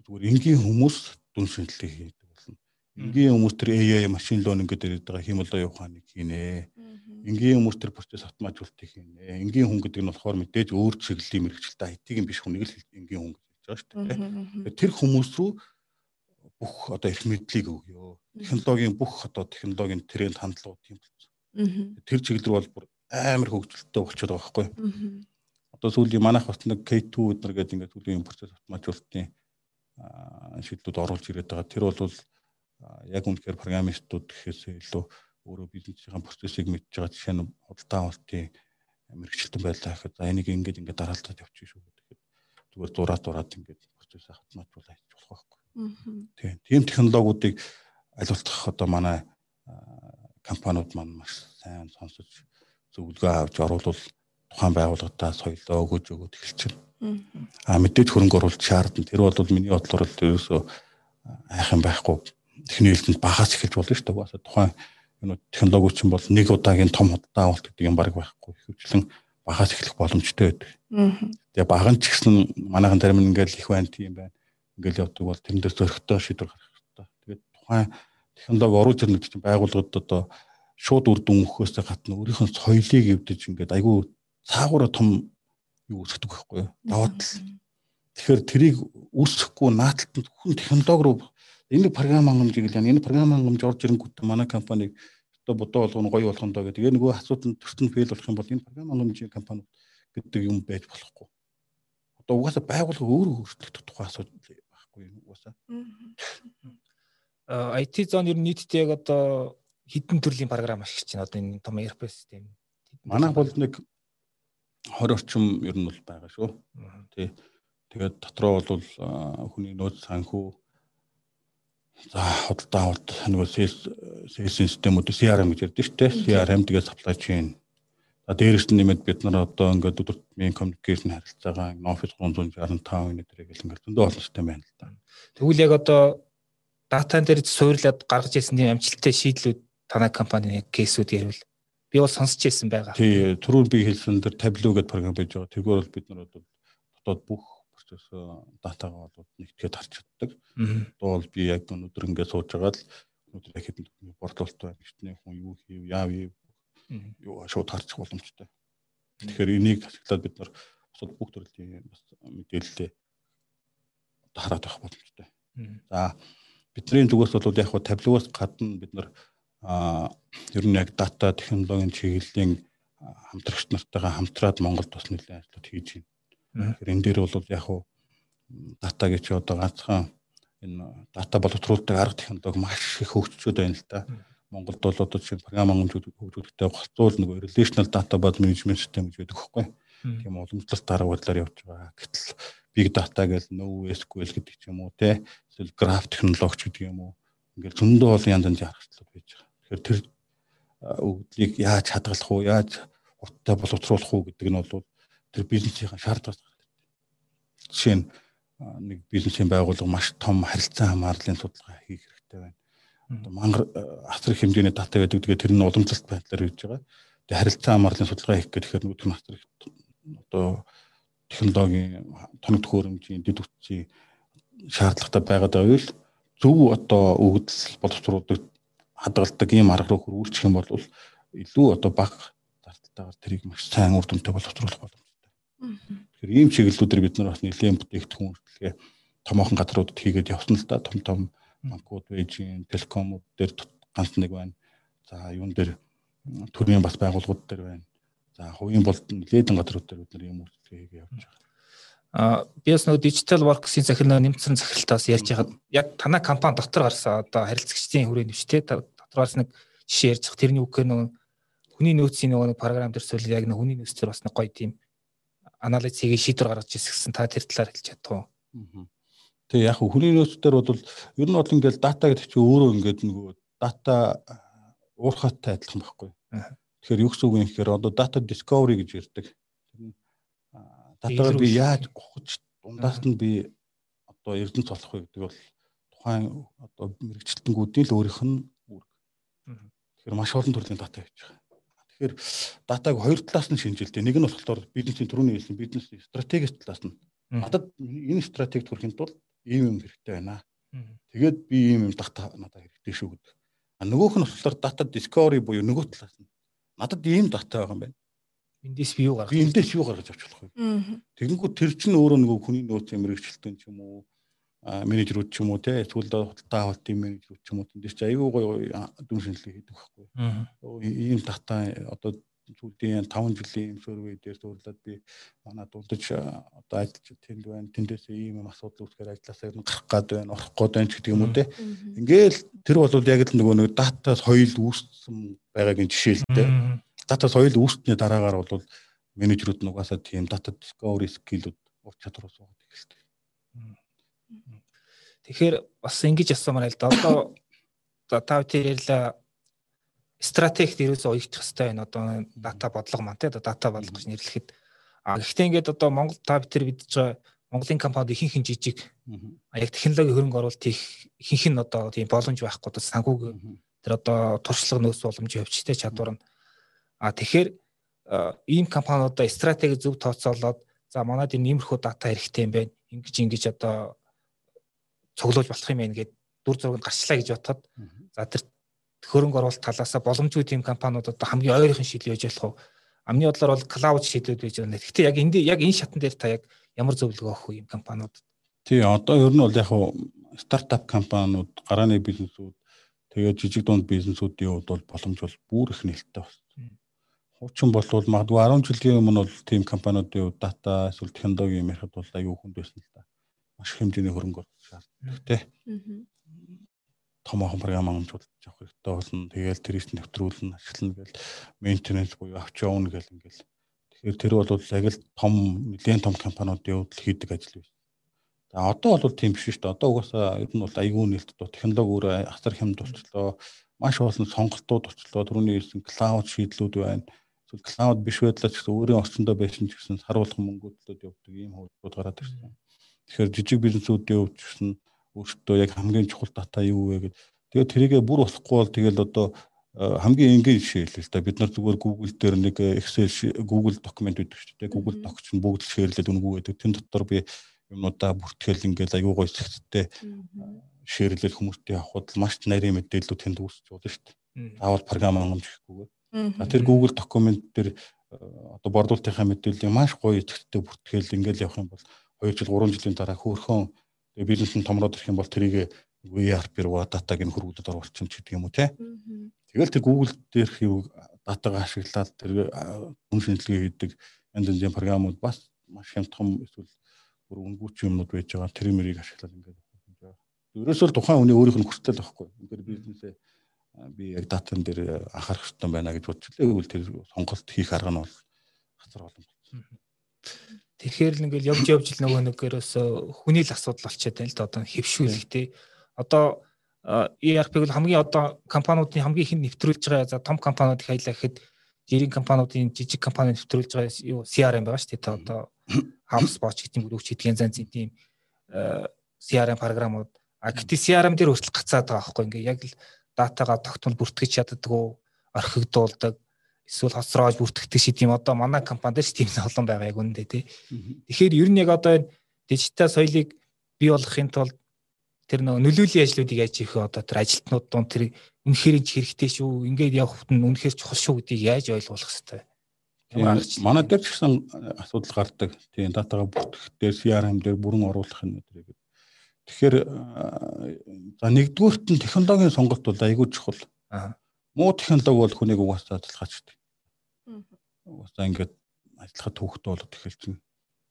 зүгээр энгийн хүмүүс дүн шинжилгээ хийдэг болно. Энгийн хүмүүс тэр AI машин learning гэдэг яриад байгаа хэмэлдээ ухааныг хийнэ. Энгийн хүмүүс тэр процесс автоматжуулалтыг хийнэ. Энгийн хүн гэдэг нь болохоор мэдээж өөр чиглэлийн мэрэгчлээ IT-ийн биш хүнийг л энгийн хүн гэж хэлж байгаа шүү дээ. Тэр хүмүүс рүү бүх одоо их мэдлийг өгөө. Технологийн бүх одоо технологийн тренд хандлагууд Тэр чиглэл бол бүр амар хөгжилттэй болчиход байгаа байхгүй. Одоо сүүлийн манайх бас нэг K2 өдр гэдэг ингээд төлөвийн процесс автоматжуулалтын шийдлүүд оруулж ирээд байгаа. Тэр бол яг үнэхээр программистууд гэхээс илүү өөрөө бизнесийн процессыг мэдж байгаа жишээ нь худалдаа авалтын мэрэгчлэн байлаа гэхэд за энийг ингээд ингээд дараалтад явчих шүү гэхэд зүгээр зураад зураад ингээд процесс автоматжуулаад хийж болох байхгүй. Тийм. Тийм технологиудыг алуулах одоо манай компаниуд маань маш сайн сонсож зөвлөгөө авч оруулал тухайн байгууллагатаа соёлоо өгөөж өгөөд байна. Аа мэдээж хөрөнгө оруулалт шаардна. Тэр бол миний бодлоор л ерөөсөө айхан байхгүй техникийн хэлтэнд багаас эхэлж болно шүү дээ. Угаасаа тухайн юу технологи чинь бол нэг удаагийн том худалдаа авалт гэдэг юм баг байхгүй. Хөвчлэн багаас эхлэх боломжтой байдаг. Тэгээ баг нь ч гэсэн манайхан зарим нь ингээл их байна тийм байна. Ингээл явдаг бол тэрэн дээр зөрөгтэй шийдвэр гаргах хэрэгтэй. Тэгээд тухайн технологи ирнэ гэдэг чинь байгууллагад одоо шууд үр дүн өгөхөөс гадна өөрийнх нь соёлыг эвдэж ингээд айгүй цаагаараа том юу өсгдөг байхгүй юу? Даваад л. Тэгэхээр тэрийг үүсэхгүй нааталтанд хүн технологи руу энэ програм хангамжийг л энэ програм хангамж орж ирэнгүүт манай компаниг одоо бодоо болгоно гоё болгоно доо гэдэг. Нөгөө асуудал төртөнд фейл болох юм бол энэ програм хангамжийн компани гэдэг юм байж болохгүй. Одоо угаасаа байгууллага өөрөө өөрчлөгдөх тухай асуудал байхгүй юм угаасаа. IT зон ер нь нийтдээ яг одоо хэдэн төрлийн програм ашиглаж байна одоо энэ том ERP систем. Манай бол нэг 20 орчим ер нь бол байгаа шүү. Тий. Тэгээд дотроо бол хүний нөөц санхүү за худалдаа авалт нөгөө sales системүүд CRM гэж ярьдэн шүү дээ. CRM тэгээд supply chain. За дээрээс нь нэмээд бид нар одоо ингээд өдөртмийн communication харилцаагаа Office 365 өнөдрийг л ингээд зөндөө олон систем байна л да. Тэгвэл яг одоо датан дээр суурлаад гаргаж ирсэн тийм амжилттай шийдлүүд танай компанийн кейсүүд ярил. Би бол сонсч ирсэн байгаа. Тий, түрүүн би хэлсэн тэр табло гэдэг програм байж байгаа. Тэгвэл бол бид нар бол дотоод бүх процесс датагаа бол нэгтгээд харж чаддаг. Одоо бол би яг өнөөдөр ингээд сууж байгаа л өнөөдөр яг хэдэн борлуулалт байна. Гэртний хүн юу хийв, яав юу шууд харчих боломжтой. Тэгэхээр энийг ашиглаад бид нар бусад бүх төрлийн бас мэдээлэлээ хараад байх боломжтой. За бидний зүгээс бол яг хуу таблоос гадна бид нар ер нь яг дата технологийн чиглэлийн хамтрагч нартайгаа хамтраад Монголд бас нэлээд ажлууд хийж байна. Тэгэхээр энэ дээр бол яг хуу дата гэж одоо ганцхан энэ дата боловсруулдаг арга технологи маш их хөгжчөөд байна л да. Монголд бол одоо чинь програм хөгжүүлэлттэй голцуул нэг relational database management system гэж байдаг хөөхгүй. Тийм уламжлалт дарга бодлоор явж байгаа. Гэтэл big data гэж NoSQL гэдэг ч юм уу те эсвэл graph технологич гэдэг юм уу ингээл зөндөө олон янз янзын аргачлал байж байгаа. Тэгэхээр тэр өгдлийг яаж хадгалах уу яаж урттай боловсруулах уу гэдэг нь бол тэр бизнесийн шаардлагаас гардаг. Жишээ нь нэг бизнесийн байгууллага маш том харилцан хамаарлын судалгаа хийх хэрэгтэй байна. Одоо мангар асар их хэмжээний дата байдаг. Тэгээ тэр нь уламжлалт байдлаар хийж байгаа. Тэгээ харилцан хамаарлын судалгаа хийх гэхээр нүүдх нь асар их одоо технологийн тоног төхөөрөмжийн дэд үтсийн шаардлагатай байгаад байвал зөв одоо өгдөл боловсруулдаг хадгалдаг ийм арга руу хөрвүүлчих юм бол илүү одоо баг зардалтайгаар тэрийг маш сайн үр дүнтэй боловсруулах боломжтой. Тэгэхээр ийм чиглэлүүдээр бид нар бас нэлийн бүтээгдэхүүн үйлчлэгээ томоохон газруудад хийгээд явсан л да том том банкуд байж, телекомууд дээр ганц нэг байна. За юун дээр төрийн бас байгууллагууд дээр байна. За хувийн болд нэлээдэн газрууд дээр бид нар ийм үйлчлэгээ хийгээд явж байгаа. А би бас нөгөө digital works-ийн захирал нэмсэн захиралтаас ярьж байхад яг танай компани дотор гарсан одоо харилцагчдын хүрээ нэвчтэй дотроос нэг жишээ ярьж байгаа. Тэрний үгээр нөгөө хүний нөөцийн нөгөө програм дээр зүйл яг нэг хүний нөөц төр бас нэг гоё тийм анализ хийгээ шийдвэр гаргаж ирсэн. Та тэр талаар хэлж чадах уу? Тэгээ яг хүний нөөц төр бол ер нь бол ингээл дата гэдэг чинь өөрөө ингээд нөгөө дата уурхаттай адилхан байхгүй. Тэгэхээр юу гэсэн үг юм гэхээр одоо data discovery гэж ярьдаг Татвар би яаж ухаж дундаас нь би одоо эрдэнэ цолох вэ гэдэг бол тухайн одоо мэрэгчлэлтэнгүүдийн л өөрийнх нь үүрэг. Тэгэхээр маш олон төрлийн дата хийж байгаа. Тэгэхээр датаг хоёр талаас нь шинжилдэг. Нэг нь болохоор бизнесийн төрөний хэлсэн бизнесийн стратегист талаас нь. Надад энэ стратегид хүрэхин тулд ийм юм хэрэгтэй байна. Тэгээд би ийм юм дата надад хэрэгтэй шүү гэдэг. А нөгөөх нь болохоор data discovery буюу нөгөө талаас нь. Надад ийм дата байгаа юм байна. Эндээс би юу гаргаж би эндээс юу гаргаж авч болох вэ? Тэгэнгүүт тэр чинь өөрөө нөгөө хүний нөөцийн мэрэгчлэлтэн ч юм уу менежерүүд ч юм уу те эсвэл худалдаа авалтын менежерүүд ч юм уу тэндээс ч аюу гой дүн шинжилгээ хийдэг байхгүй. Ийм дата одоо сүүлийн 5 жилийн survey дээр зурлаад би манай дулдаж одоо ажиллаж тэнд байна. Тэндээс ийм юм асуудал үүсгээр ажилласаа нь гарах гад байна, орох гад байна ч гэдэг юм уу те. Ингээл тэр бол яг л нөгөө нэг дата соёл үүссэн байгаагийн жишээ л те дата соёл үүсгэний дараагаар бол менежерүүд нь угаасаа тийм data discovery skill-үүд ур чадвар суугаад эхэлдэг. Тэгэхээр бас ингэж асуумаар л. Одоо та тэр ярьла стратегт ерөөсөө уягдчих хэрэгтэй байна. Одоо дата бодлого маань те дата бодлого гэж нэрлэхэд. А гэхдээ ингээд одоо Монгол та тэр бидж байгаа Монголын компанид ихэнх нь жижиг. Яг технологийн хөрөнгө оруулалт их ихэнх нь одоо тийм боломж байхгүй одоо санхүүг тэр одоо туршлага нөөц боломж явчтэй чадвар нь А тэгэхээр ийм компаниудаа стратеги зөв тооцоолоод за манайд энэ иймэрхүү дата хэрэгтэй юм байна. Ингиж ингэж одоо цуглуулж болох юм байна гэд дүр зурганд гарчлаа гэж бодоход за тэр хөрөнгө оруулалт талаасаа боломжгүй тийм компаниуд одоо хамгийн ойрхон шийдэл яж болох уу? Амны бодлоор бол клауд шийдлүүд байж байна. Гэхдээ яг энд яг энэ шатн дээр та яг ямар зөвлөгөө өгөх вэ ийм компаниуд? Тий, одоо ер нь бол яг стартап компаниуд, гарааны бизнесүүд, тэгээд жижиг дунд бизнесүүдийн хувьд бол боломж бол бүр их нээлттэй байна Хуучин болвол магадгүй 10 жилийн өмнө бол тийм компаниудын хувьд дата эсвэл технологи юм ярихад бол аюу хүнд байсан л да. Маш хэмжээний хөрөнгө оруулалт шаарддаг тий. Томоохон програм амжуулж авах хэрэгтэй болно. Тэгээл тэрийг нэвтрүүлнэ, ашиглана гэл мейнтенанс буюу авч явна гэл ингээл. Тэгэхээр тэр бол яг л том нэгэн том компаниудын хувьд хийдэг ажил биш. За одоо бол тийм биш шүү дээ. Одоо угаасаа ер нь бол аюу нээлттэй технологи өөрөө асар хямд болчлоо. Маш олон сонголтууд очлоо. Түрүүний хэлсэн клауд шийдлүүд байна эсвэл клауд биш байдлаа ч гэсэн өөрийн орчиндөө байсан ч гэсэн харуулхан мөнгөдлөд явдаг ийм хөвлөд гараад ирсэн. Тэгэхээр жижиг бизнесүүдийн хувьд ч гэсэн өөртөө яг хамгийн чухал дата юу вэ гэдэг. Тэгээд тэрийгээ бүр болохгүй бол тэгэл одоо э, хамгийн энгийн жишээ хэлээ л да бид нар зүгээр Google дээр нэг э, Excel Google документ үүдэг шүү дээ. Google Doc чинь бүгд л шеэрлээд өнгөө гэдэг. Тэн дотор би юмудаа бүртгэл ингээл аюу гой зэгцтэй шеэрлэл хүмүүстээ авахд маш нарийн мэдээлэл тэнд үүсч болно шүү дээ. Заавал програм хангамжихгүйгээр. Тэр Google документ дээр э, одоо борлуулалтынхаа мэдээллийг маш гоё идэвхтэй бүртгэл ингээл явах юм бол 2 жил 3 жилийн дараа хөөрхөн бизнес нь томроод ирэх юм бол тэрийг ERP руу датаг нь хөрвүүлээд оруулчихна ч гэдэг юм уу те. Тэгэл тэр Google дээрх юу датагаа ашиглаад тэр хүн шинжилгээ хийдэг янз янзын програмууд бас маш хямдхан эсвэл бүр өнгүүч юмнууд байж байгаа тэр мэрийг ашиглаад ингээд ерөөсөө тухайн хүний өөрийнх нь хүртэл байхгүй. Ингээд бизнесээ би яг датан дээр анхаарах хэрэгтэй байна гэж бодчихлээ. Тэгвэл тэр сонголт хийх арга нь бол хацар олон болсон. Тэгэхээр л ингээл явж явж л нөгөө нэгээрээс хүний л асуудал болчиход байна л да одоо хэвшүүлэх тий. Одоо ERP-г бол хамгийн одоо компаниудын хамгийн ихэнд нэвтрүүлж байгаа за том компаниуд их аялаа гэхэд жирийн компаниудын жижиг компани нэвтрүүлж байгаа юу CRM байгаа шүү дээ. Одоо HubSpot гэдэг юм өрөвч гэдгийн зан зэн тийм CRM програмууд. А гэтээ CRM дээр хүртэл гацаад байгаа байхгүй ингээ яг л датагаа тогтмол бүртгэж чаддгүй орхигдуулдаг эсвэл хоцроож бүртгэдэг шиг тийм одоо манай компани дээр ч тийм олон байгаа яг үнэндээ тий. Тэгэхээр ер нь яг одоо энэ дижитал соёлыг бий болгохын тулд тэр нөгөө нөлөөллийн ажлуудыг яаж хийх вэ? Одоо тэр ажилтнууд дунд тэр үнэхээр ч хэрэгтэй шүү. Ингээд явахт нь үнэхээр чухал шүү гэдгийг яаж ойлгуулах хэрэгтэй манай дээр ч гэсэн асуудал гардаг. Тийм датагаа бүртгэх дээр CRM дээр бүрэн оруулах юм өдрийг. Тэгэхээр за нэгдүгüүрт нь технологийн сонголт бол айгүй чухал. Муу технологи бол хүнийг угаасаа залхаачдаг уусаа ингээд ажиллахад төвхт болоод эхэлчихнэ.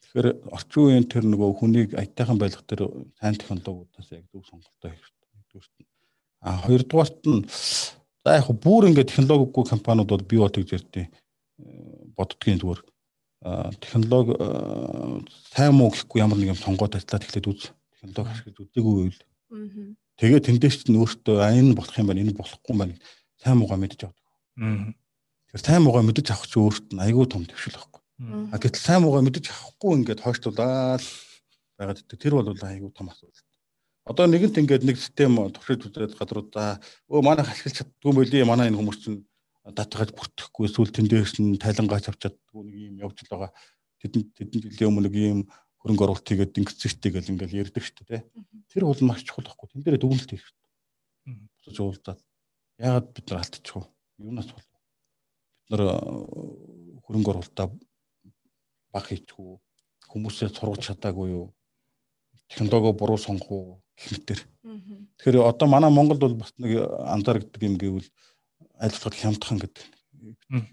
Тэгэхээр орчин үеийн тэр нөгөө хүнийг аятайхан байлгах тэр сайн технологиудаас яг зөв сонголтоо хийх хэрэгтэй. А хоёрдугаарт нь за яг бүр ингээд технологигүй компаниуд бол бий болдог зэрэг боддгийн зүгээр технологи сайн муу гэхгүй ямар нэг юм сонгоод ажиллаад эхлээд үз технологи ашиглаж үзээгүй байвал тэгээ тэндээс ч нөөстөө энэ болох юм байна энэ болохгүй юм байна сайн муугаа мэдэж авдаг. Тэгэхээр сайн муугаа мэдэж авах чинь өөрт нь айгүй том төвшил байхгүй. А гэтэл сайн муугаа мэдэж авахгүй ингээд хойшлуулаад байгаад идэг. Тэр бол айгүй том асуудал. Одоо нэгэнт ингээд нэг систем туршиж үзээд гадрууд за өө манайх ашиглаж чаддгүй мөлийн манай энэ хүмүүс чинь датагаж бүртгэхгүй эсвэл тэндээс нь тайлангаач авч чаддгүй нэг юм явж л байгаа. Тэдэнд тэдэнд жилийн өмнө нэг юм хөрөнгө оруулалт хийгээд ингэцэгтэй гэл ингээл ярьдаг шүү дээ. Тэр бол маш чухал байхгүй. Тэн дээр дүгнэлт хийх. Босож уулзаад яагаад бид нар алдчих вэ? Юунаас бол нар э, хөрөнгө оруулалтаа баг хийчихүү хүмүүсээ сургаж чадаагүй юу технологи буруу сонгох уу гэмтэр. Тэгэхээр одоо манай Монголд бол бас нэг анзаардаг юм гэвэл айлтгал хямдхан гэдэг.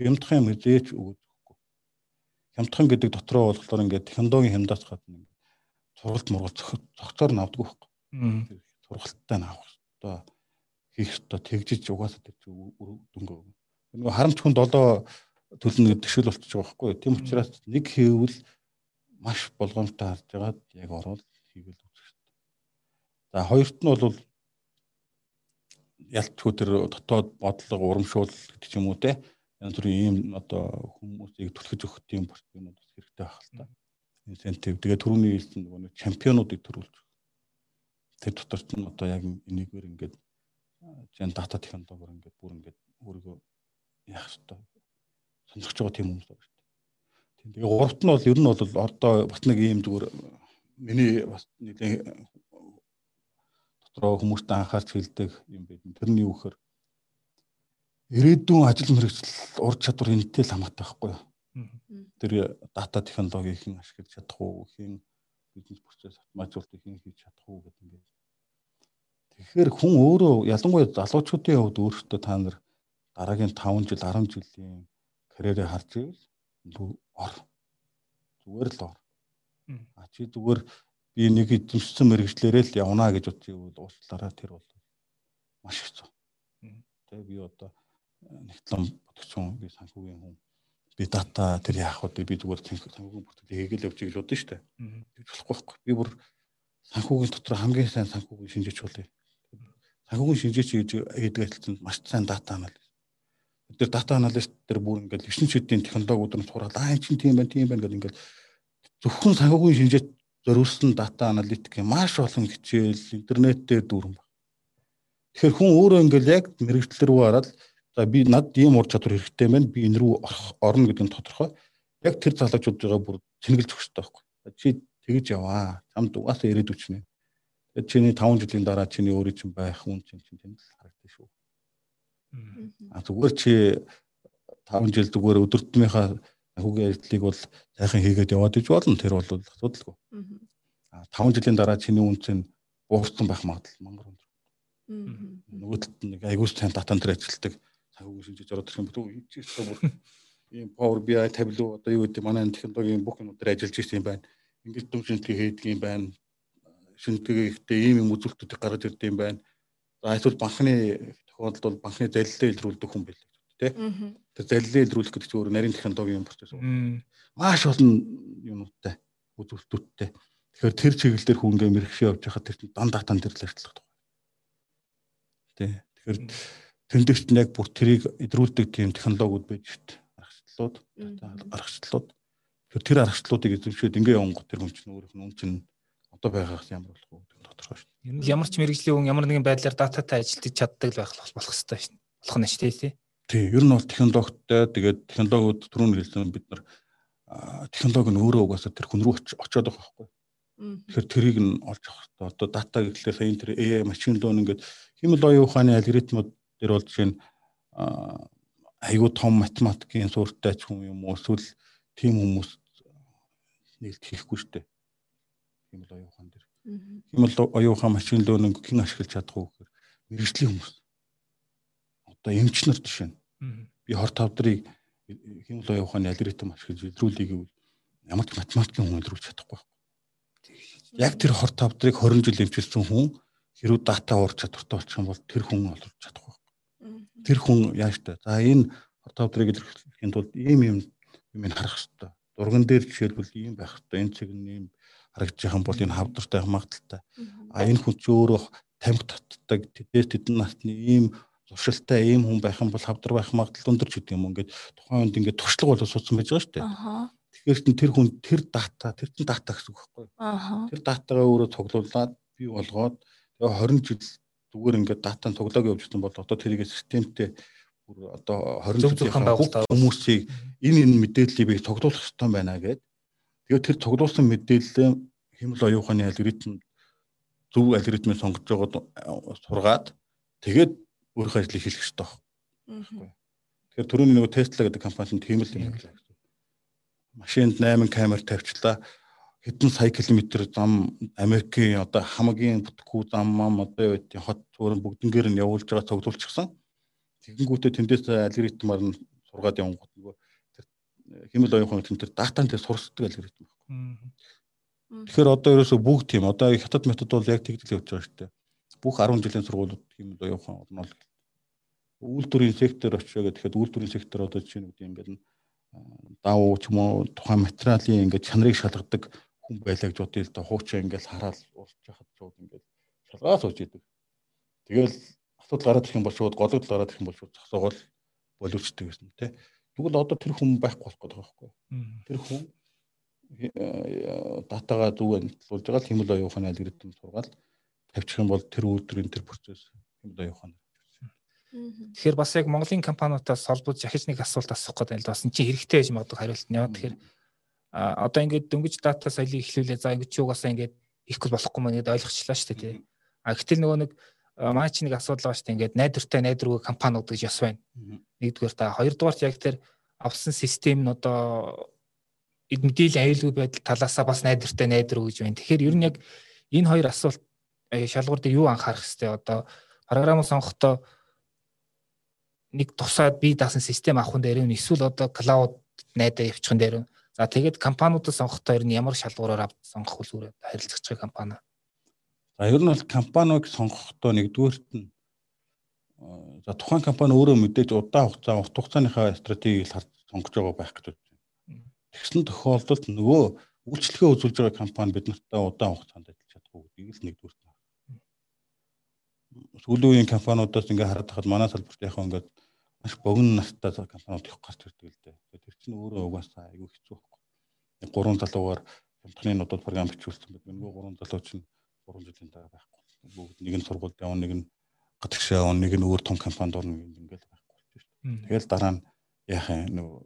Хямдхан юм хизээч өгөхгүй. Хямдхан гэдэг дотроо болохоор ингээд технологийн хямдаас гадна сургалт мургалт зохицоор навдгүй байхгүй. Сургалттай наавах одоо хийх одоо тэгжиж угаасаа тэр дөнгөө нөгөө харамч хүн долоо төлнө гэдэг шиг болчихж байгаа байхгүй. Тийм учраас нэг хийвэл маш болгоомжтой харж байгаад яг ороод хийгээл үзэх хэрэгтэй. За хоёрт нь бол ялтгүй тэр дотоод бодлого урамшуул гэдэг ч юм уу те янз бүрийн ийм одоо хүмүүсийг түлхэж өгөх тийм портфолиод бас хэрэгтэй байх л та. Инсентив. Тэгээ түрүүний хэлсэн нөгөө чемпионуудыг төрүүлж тэр доторт нь одоо яг энийгээр ингээд жин дата технологиор ингээд бүр ингээд өөрийгөө яах ёстой сонирхож байгаа тийм хүмүүс байна шүү дээ. Тийм тэгээ гуравт нь бол ер нь бол одоо бас нэг ийм зүгээр миний бас нэгэн дотроо хүмүүстээ анхаарч хэлдэг юм байна. Тэрний юу гэхээр ирээдүйн ажил мэргэжил ур чадвар энэтэй л хамаатай байхгүй юу? Тэр дата технологи хэн ашиглаж чадах уу, хэн бизнес процесс автоматжуулалтыг хэн хийж чадах уу гэдэг ингээд. Тэгэхээр хүн өөрөө ялангуяа залуучуудын хувьд өөрөөсөө та нар дараагийн 5 жил 10 жилийн карьерээ харж ивэл ор зүгээр л ор. А чи зүгээр би нэг эзэмшсэн мэрэгчлэрээ л явна гэж бодчих бол уучлаарай тэр бол маш хэцүү. Тэгээ би одоо нэгтлэн бодгчун би санхүүгийн хүн би дата тэр яах вэ би зүгээр санхүүгийн бүртгэл хийгээл байгаа л удаа шүү дээ. Тэгж болохгүй байхгүй. Би бүр санхүүгийн дотор хамгийн сайн санхүүгийн шинжээч болъё. Санхүүгийн шинжээч гэж хийдэг ажилцанд маш сайн дата анализ тэр дата аналист тэр бүр ингээд 9 шидийн технологиуд нь сураад аа чинь тийм байна тийм байна гэдэг ингээд зөвхөн санхүүгийн шинжээт зориулсан дата аналитик маш олон хичээл интернетээр дүүрэн баг. Тэгэхээр хүн өөрөө ингээд яг мэрэгчлэр рүү хараад за би над ийм ур чадвар хэрэгтэй байна би энэ рүү орно гэдэг нь тодорхой. Яг тэр залуучууд байгаа бүр цэнгэлж өгч байхгүй. Чи тэгж яваа. Чамд угаасаа ирээдүйч нэ. Тэгээд чиний 5 жилийн дараа чиний өөрийн чинь байх хүн чинь тэнд л харагдана шүү А зүгээр чи 5 жил зүгээр өдөртмийнхаа хүүгийн ажлыг бол сайхан хийгээд яваад иж болно тэр бол асуудалгүй. А 5 жилийн дараа чиний үнц нь буурсан байх магадлал мангар өндөр. Нөгөө талд нэг айгуус сайн датан дээр ажилладаг санхүүгийн шинжиж ороод ирэх юм бол ийчээсээ бүр ийм Power BI табло одоо юу гэдэг манай технологийн бүх юм дээр ажиллаж ирсэн юм байна. Ингээд дүн шинжилгээ хийдэг юм байна. Шинжилгээ ихтэй ийм юм үзүүлэлтүүдийг гаргаж ирдэг юм байна. За эсвэл банкны тохиолдолд бол банкны залилаа илрүүлдэг хүн байлаа тий. Тэр залилаа илрүүлэх гэдэг чинь өөр нарийн технологийн процесс. Маш олон юмнуудтай үзүүлэлтүүдтэй. Тэгэхээр тэр чиглэл дээр хүн ингээ мэрэгшээ явж байхад тэр дан датан дээр л ажиллах тухай. Тий. Тэгэхээр тэндээс ч яг бүр тэрийг илрүүлдэг тийм технологиуд байж шít. аргачлалууд аргачлалууд тэр тэр аргачлалуудыг эзэмшээд ингээ явангууд тэр хүн чинь өөрийнх нь үн чинь одоо байгаагаас ямар болох вэ нь тодорхой шүү. Ер нь ямар ч мэрэгжлийн хүн ямар нэгэн байдлаар дататай ажиллаж чаддаг л байх болох хэрэгтэй дээ. Болох нь шүү дээ. Тий, ер нь бол технологитой тэгээд технологиуд түрүүн хэлсэн бид нар технологи нь өөрөө угаасаа тэр хүн рүү очиод байгаа байхгүй. Тэгэхээр тэрийг нь олж авах хэрэгтэй. Одоо дата гэхлээр сая тэр AI машин learning ингээд хэмэл оюун ухааны алгоритмууд дээр бол жишээ нь айгүй том математикийн суурьтай ч юм юм уу эсвэл тийм хүмүүс нээлт хийхгүй дээ. Хэмэл оюун ухаан дээр. Хэмэл оюун ухаан машин learning хэн ашиглаж чадах вэ гэхээр мэрэгжлийн хүмүүс. Одоо эмч нар жишээ нь. Би хор тавдрыг хэмэл оюун ухааны алгоритм ашиглаж илрүүлэе гэвэл ямар ч математикийн хүн илрүүлж чадахгүй байхгүй. Яг тэр хор тавдрыг 20 жил эмчилсэн хүн хэрүү дата уурч чадвартай болчих юм бол тэр хүн олж чадахгүй байхгүй. Тэр хүн яаж та. За энэ хор тавдрыг илэрхийлэхийн тулд ийм ийм юм харах хэрэгтэй. Дурган дээр жишээлбэл ийм байх хэрэгтэй. Энэ цэг нь ийм харагдаж байгаа бол энэ хавдартай магадaltaй. А энэ хүн ч өөрөө тамхи татдаг тэдээс тэдэн насны ийм зуршилтай ийм хүн байх юм бол хавдар байх магадлал өндөр ч гэдэг юм. Ингээд тухайн үед ингээд туршлага болоод суудсан байж байгаа шүү дээ. Тэгэхээр тэр хүн тэр дата тэр чин дата гэсэн үг байхгүй юу? Тэр датагаа өөрөө цуглуулад бий болгоод тэгээ 20 жил зүгээр ингээд датан цуглааг явуулсан бол одоо тэрийг системтэй бүр одоо 20 жилийн хүмүүсийг энэ энэ мэдээллийг би цуглуулах хэрэгтэй байна гэдэг. Тэгээ тэр цуглуулсан мэдээлэл хэмэл оюуханы алгоритм зөв алгоритмыг сонгож байгаад сургаад тэгээд өөрийнхөө ажлыг хийх хэрэгтэй байхгүй. Тэгэхээр түрүүний нөгөө Tesla гэдэг компани нь тийм л юм гэсэн. Машинд 8 камер тавьчлаа. Хэдэн сая километр зам Америкийн одоо хамгийн бүтэхгүй зам мам одоо юу гэдэг хот зураг бүгднгээр нь явуулж байгаа цуглуулчихсан. Тэгэнгүүтээ тэндээс алгоритмаар нь сургаад явангууд нөгөө хэмэл оюухан тэр датан дээр сурсдаг алгоритм байхгүй. Тэгэхээр одоо ерөөсөө бүгд тийм одоо хятад метод бол яг тэгдэл явж байгаа шүү дээ бүх 10 жилийн сургуулиуд юм оюухан орно л үйлдвэрийн сектор очоо гэхэд үйлдвэрийн сектор одоо жишээ нь үгүй ингээд давуу ч юм уу тухайн материалын ингээд чанарыг шалгадаг хүн байлаа гэж бодъё л да хуучаа ингээд хараад урч яхад шууд ингээд шалгаа сууж идэг. Тэгэл асуудал гараад ирэх юм бол шууд гологдол гараад ирэх юм бол шууд зогсоогоол боловчдөг гэсэн тий. Тэгвэл одоо тэр хүн байхгүй болох гэдэг байхгүй. Тэр хүн датагаа зүгээр нийтлүүлж байгаа л хэмэл оюуханы алгоритм сургаал тавьчих юм бол тэр үйлдвэрийн тэр процесс явах нь. Тэгэхээр бас яг Монголын компаниудаас холбож захиж нэг асуулт асуух гэдэг л бас чи хэрэгтэй гэж магадгүй хариулт нь яа. Тэгэхээр одоо ингээд дөнгөж дата соёлыг эхлүүлээ. За ингэж юугаасаа ингээд ихгүй болохгүй мэн гэдээ ойлгочлаа шүү дээ. А гэтэл нөгөө нэг маач нэг асуудал байгаа шүү дээ. Ингээд найдвартай найдваргүй компаниуд гэж яс байна. Нэгдүгээр та хоёрдугаарт яг тэр авсан систем нь одоо мэдээлэл аюулгүй байдал талаасаа бас найдвартай найдвар гэж байна. Тэгэхээр ер нь яг энэ хоёр асуулт шалгуур дээр юу анхаарах хэвтэй одоо програм сонгохдоо нэг тусаад бие даасан систем авахын дээр нь эсвэл одоо клауд найдаа явуучихын дээр нь за тэгээд компаниудаас сонгохдоо ер нь ямар шалгуураар сонгох үлгэр харилцагч байгаа компани. За ер нь бол компанийг сонгохдоо нэгдүгээрт нь за тухайн компани өөрөө мэдээж удаан хугацаа урт хугацааныхаа стратегийг харж сонгож байгаа байх гэж байна. Тэгсэн тохиолдолд нөгөө үйлчлэгээ үзүүлж байгаа компани бид нартай удаан хугацаанд ажиллаж чадахгүй гэдгийг л нэгдүгээрт сүүлийн үеийн компаниудаас ингээ хараад тахад манай салбарт яг ингээд маш богино настай компаниуд их гарч ирдэг л дээ. Тэр чинь өөрөө угаасаа айгүй хэцүү байхгүй. Гурван залуугаар хямдхны нодод програм бичүүлсэн байдаг. Нөгөө гурван залуу чинь 3 жилийн дараа байхгүй. Бүгд нэг нь сургуульд явна, нэг нь гадагшаа явна, нэг нь өөр том компанид орно ингээл байхгүй болж шүү дээ. Тэгэл дараа нь яах юм нөгөө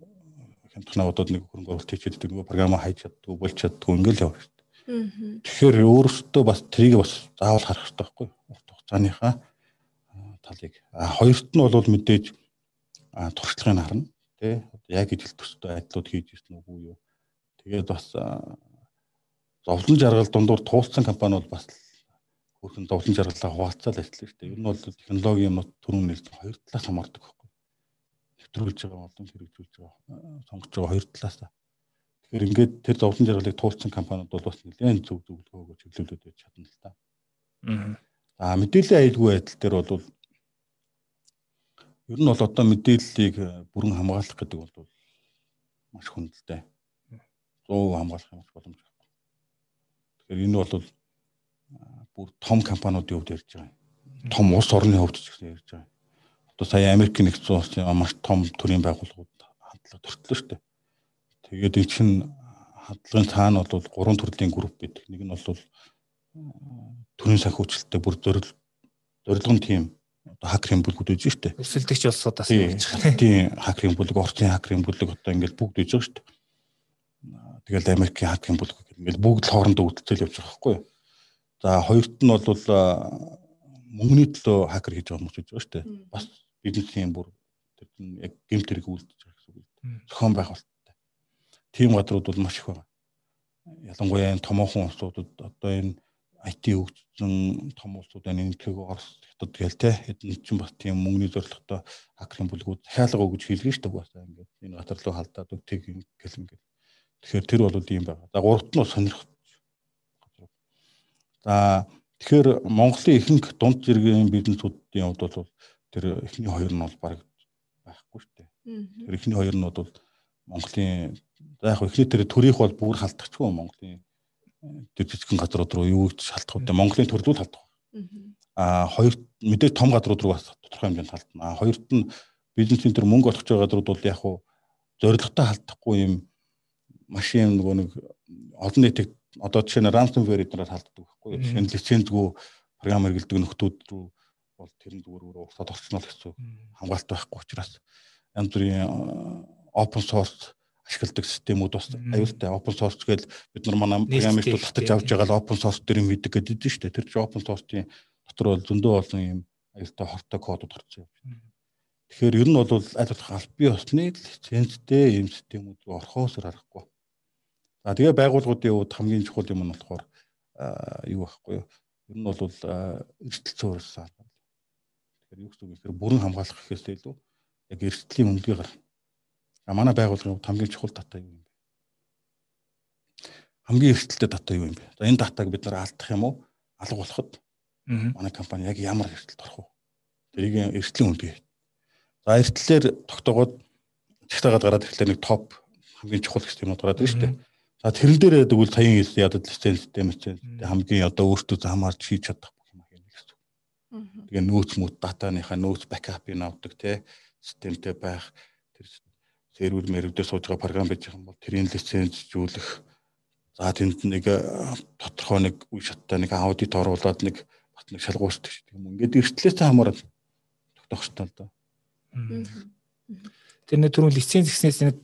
хямдхны нодод нэг хөрөнгө оруулалт хийчихэд нөгөө програма хайж чаддгүй, болж чаддгүй ингээл явах шүү дээ. Тэгэхээр өөрөөсөө бас трийг бас заавал харах хэрэгтэй байхгүй хугацааныхаа талыг. А хоёрт нь бол мэдээж туршлагыг харна. Тэ яг ижил төстэй айдлууд хийж ирсэн үгүй юу. Тэгээд бас зовлон жаргал дундуур туулсан компани бол бас хөрхэн зовлон жаргалаа хуваалцаад ажиллана шүү дээ. Ер нь бол технологи юм түрүүн нэлээд хоёр талаас хамаардаг байхгүй. Нэвтрүүлж байгаа болон хэрэгжүүлж байгаа сонгож байгаа хоёр талаас. Тэгэхээр ингээд тэр зовлон жаргалыг туулсан компаниуд бол бас нэлээд зөв зөвлөгөөгөө чиглүүлээд байж чадна л та. Аа А мэдээллийн аюулгүй байдал дээр бол ер нь бол одоо мэдээллийг э, бүрэн хамгаалах гэдэг бол маш хүндэлтэй. 100% хамгаалах юм боломж. Тэгэхээр энэ бол бүр том компаниудын хувьд ярьж байгаа. Том улс орны хувьд ч гэсэн ярьж байгаа. Одоо сая Америкийн нэгдсэн улсын маш том төрийн байгууллагууд хадлага төртлөө шүү дээ. Тэгээд энэ чинь хадлагын цаана бол гурван төрлийн групп байдаг. Нэг нь бол төрийн санхүүжилттэй бүр зорил зорилгон тим одоо хакерийн бүлгүүд байж штэ. Өрсөлдөгч улсуудаас байгаа. Тийм хакерийн бүлэг, Орсын хакерийн бүлэг одоо ингээд бүгд байгаа штэ. Тэгэл Америкийн хакерийн бүлэг гэх ингээд бүгд л хоорондоо үүдтэл явж байгаа байхгүй юу. За хоёрт нь бол мөнгөний төлөө хакер хийж байгаа юм шиг байгаа штэ. Бас бизнесийн бүр тэр нь яг гэмт хэрэг үлдэж байгаа гэсэн үг. Зохион байгуулалттай. Тим гадрууд бол маш их байна. Ялангуяа энэ томоохон улсуудад одоо энэ IT хөгжсөн том улсууд байна. Энэ тийг Орос хятад гээл те хэдэн чинь бас тийм мөнгөний зорилготой хакерын бүлгүүд захиалга өгж хийлгэн штэ угаасаа ингээд энэ гатар руу халдаад үтэг гэл ингээд тэгэхээр тэр бол ийм байгаа. За гуравт нь сонирх. За тэгэхээр Монголын ихэнх дунд зэргийн бизнесүүдийн хувьд бол тэр эхний хоёр нь бол баг байхгүй штэ. Тэр эхний хоёр нь бол Монголын за яг эхний тэр төрийнх бол бүр халдчихгүй Монголын тэр жижигхэн газрууд руу юу гэж шалтгаан үү? Монголын төрлүүд халдах. Аа хоёр мэдээж том газрууд руу бас тодорхой хэмжээнд халтна. Аа хоёрт нь бизнесийн тэр мөнгө олгож байгаа газрууд бол яг хуу зоригтой халдахгүй юм машин нөгөө нэг олон нийтэд одоо жишээ нь ransomware эднээр халддаг байхгүй. Жишээ нь лицензгүй програм хэрэглэдэг нөхдүүд рүү бол тэр нь зүгээр өөрөө угсаад орчнол гэсэн хамгаалалт байхгүй учраас янз бүрийн open source ашигладаг системүүд бас аюултай open source гэж бид нар манай программистууд татаж авч байгаа л open source дээр мэддэг гэдэг нь шүү дээ. Тэр чинь open source-ийн дотор бол зөндөө олон юм аюултай хортой кодууд гарч явж байна. Тэгэхээр ер нь бол аль болох аль бие усны лицензтэй юм системүүд рүү орхоос аргагүй. За тэгээ байгууллагуудын хувьд хамгийн чухал юм нь болохоор юу байхгүй юу? Ер нь бол эрсдэл цөөрсөн. Тэгэхээр юу гэсэн үг вэ бүрэн хамгаалах гэхээс илүү яг эрсдлийн мөнгөний гарах А манай байгууллагын хамгийн чухал дата юу юм бэ? Хамгийн эрсдэлтэй дата юу юм бэ? За энэ датаг бид нар алдах юм уу? Алга болоход манай компани яг ямар эрсдэлд орох вэ? Тэрийг эрсдлийн үндэе. За эрсдлээр тогтоогоод цагтаагаад гараад ирэхлээр нэг топ хамгийн чухал гэх юмуд гараад ирж штэ. За тэрэн дээр тэгвэл саяхан хэлсэн ядад лицензтэй мэт хамгийн одоо өөртөө хамаарч хийж чадах юм хийнэ гэсэн. Тэгээ нөөц мөт датаныхаа нөөц бэкапыг авдаг те системтэй байх тэр сервер мэрэгдээ сууж байгаа програм байж байгаа юм бол тэрийн лицензжүүлэх за тэнд нэг э, тодорхой нэг үе шаттай нэг аудит оруулаад нэг бат нэг шалгуурчдаг шүү дээ. Ингээд эртлээсээ хамаарал тогтоох хэрэгтэй л доо. Тэр нэг түрүүн лиценз гэснээс нэг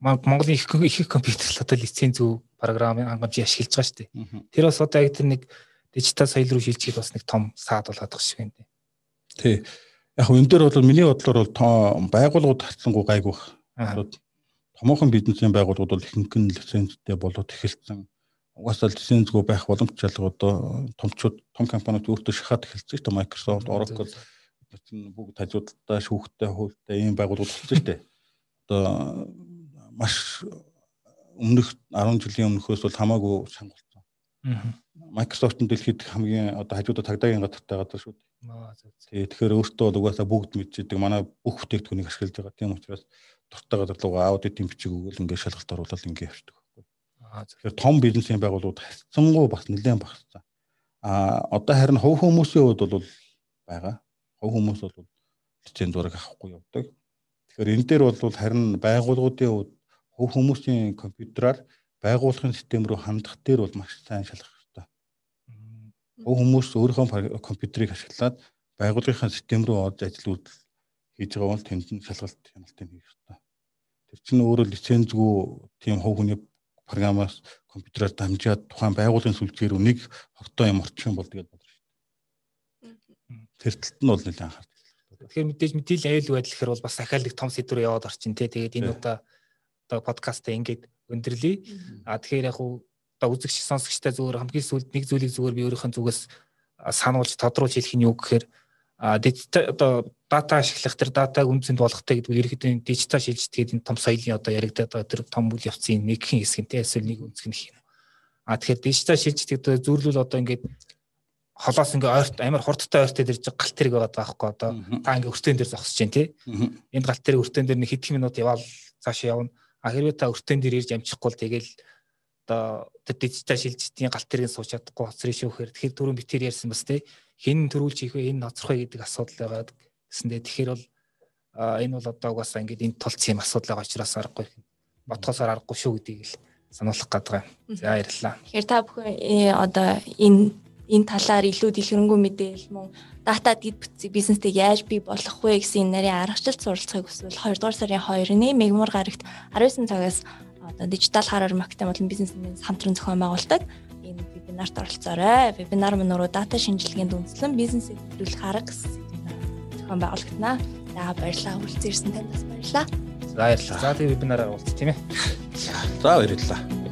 Монголын их их компьютер одоо лиценз өв програмын хангамж ашиглаж байгаа шүү дээ. Тэр бас одоо яг тэр нэг дижитал соёл руу шилжихэд бас нэг том саад болоод байгаа шиг байна. Тий. Яг энэ дээр бол миний бодлоор бол байгууллагууд харцсангуй гайгүй Томоохон бизнесийн байгууллагууд бол ихэнх нь лицензтэй болоод эхэлсэн. Угаасаа лицензгүй байх боломж чалга одоо томчууд том компаниуд өөртөө шахаад эхэлсэн шүү дээ. Microsoft, Oracle бүгд хажуудтай шүүхтэй хуультай ийм байгууллагууд болсон шүү дээ. Одоо маш өмнөх 10 жилийн өмнөхөөс бол хамаагүй шангуулсан. Microsoft-ын дэлхийд хамгийн одоо хажуудаа тагдагийн гадартай газар шүү дээ. Тэгэхээр өөртөө бол угаасаа бүгд мэдчихдэг. Манай бүх бүтээгдэхүүнийг ашиглаж байгаа. Тийм учраас дуртай газар руугаа аудитын бичиг өгөөл ингээд шалгалт оруулаад ингээд явчихдаг байхгүй. Тэгэхээр том бизнесийн байгууллагууд хайцсангуу бас нэлээд багассан. Аа одоо харин хувь хүмүүсийн хувьд бол байгаа. Хувь хүмүүс бол лиценз зураг авахгүй явдаг. Тэгэхээр энэ дээр бол харин байгууллагуудын хувьд хувь хүмүүсийн компьютераар байгууллагын систем рүү хандах дээр бол маш сайн шалгах хэрэгтэй. Хувь хүмүүс өөрийнхөө компьютерийг ашиглаад байгууллагын систем рүү орж ажил үйлдэл хийж байгаа бол тэнд нь шалгалт хяналтыг хийх хэрэгтэй. Тэр чинь өөрөө лицензгүй тийм хувь хүний програмаас компьютераар дамжаад тухайн байгууллагын сүлжээ рүү нэг хортой юм орчих юм бол тэгээд болно шүү дээ. Тэр талд нь бол нэлээд анхаарч. Тэгэхээр мэдээж мэдээлэл аюул байдал гэхэр бол бас дахиад нэг том сэдвэр яваад орчин тий. Тэгээд энэ удаа одоо подкастаа ингээд өндөрлөе. А тэгэхээр яг уу одоо үзэгч сонсогчтой зүгээр хамгийн сүүлд нэг зүйлийг зүгээр би өөрийнхөө зүгээс сануулж тодруулж хэлэх нь юу гэхээр дижитал одоо дата ашиглах тэр датаг үнцэнд болгохтой гэдэг нь ерөөхдөө дижитал шилжилт гэдэг энэ том соёлын одоо яригдаад байгаа тэр том үйл явцын нэгхэн хэсэг нь эсвэл нэг үнцэг нь хийнэ. А тэгэхээр дижитал шилжилт гэдэг зүүрлүүл одоо ингээд холоос ингээ ойрт амар хурдтай ойртой дэрж галт тэрэг байгаа байхгүй одоо та ингээ өртөн дээр зогсож чинь тий. Энд галт тэрэг өртөн дээр нэг хэдхэн минут яваал цаашаа явна. А хэрвээ та өртөн дээр ирж амжихгүй л тэгэл одоо тэр дижитал шилжилтийн галт тэрэг сууч чадахгүй хоцрын шүүхээр тэгэхээр түрүүн битэр ярьсан бас тий хэн төрүүлж хийх вэ энэ ноцрох вэ гэдэг асуудал байгаа гэсэндээ тэгэхээр бол энэ бол одоо угаасаа ингээд энэ тулц юм асуудал байгаа учраас аргагүй бодхосоор аргагүй шүү гэдгийг л сануулах гэдэг. За баярлалаа. Тэгэхээр та бүхэн э, одоо энэ энэ талаар илүү дэлгэрэнгүй мэдээлэл мөн дата дэд бүтцийг бизнестэй яаж бий болгох вэ гэсэн энэ нарийн аргачлалт суралцахыг хүсвэл 2 дугаар сарын 2-ны Мегмар гарагт 19 цагаас одоо дижитал хараар маркетинг болон бизнесмен хамтран зохион байгуулдаг энэ вебинарт оролцоорой. Вебинар мөн өөрөө дата шинжилгээнд үндэслэн бизнесийг хөдөлгөх арга зохион байгуулагдана. За баярлалаа. Хүрэлцэн ирсэн танд бас баярлалаа. За баярлалаа. За тийм вебинараар уулзах тийм ээ. За баярлалаа.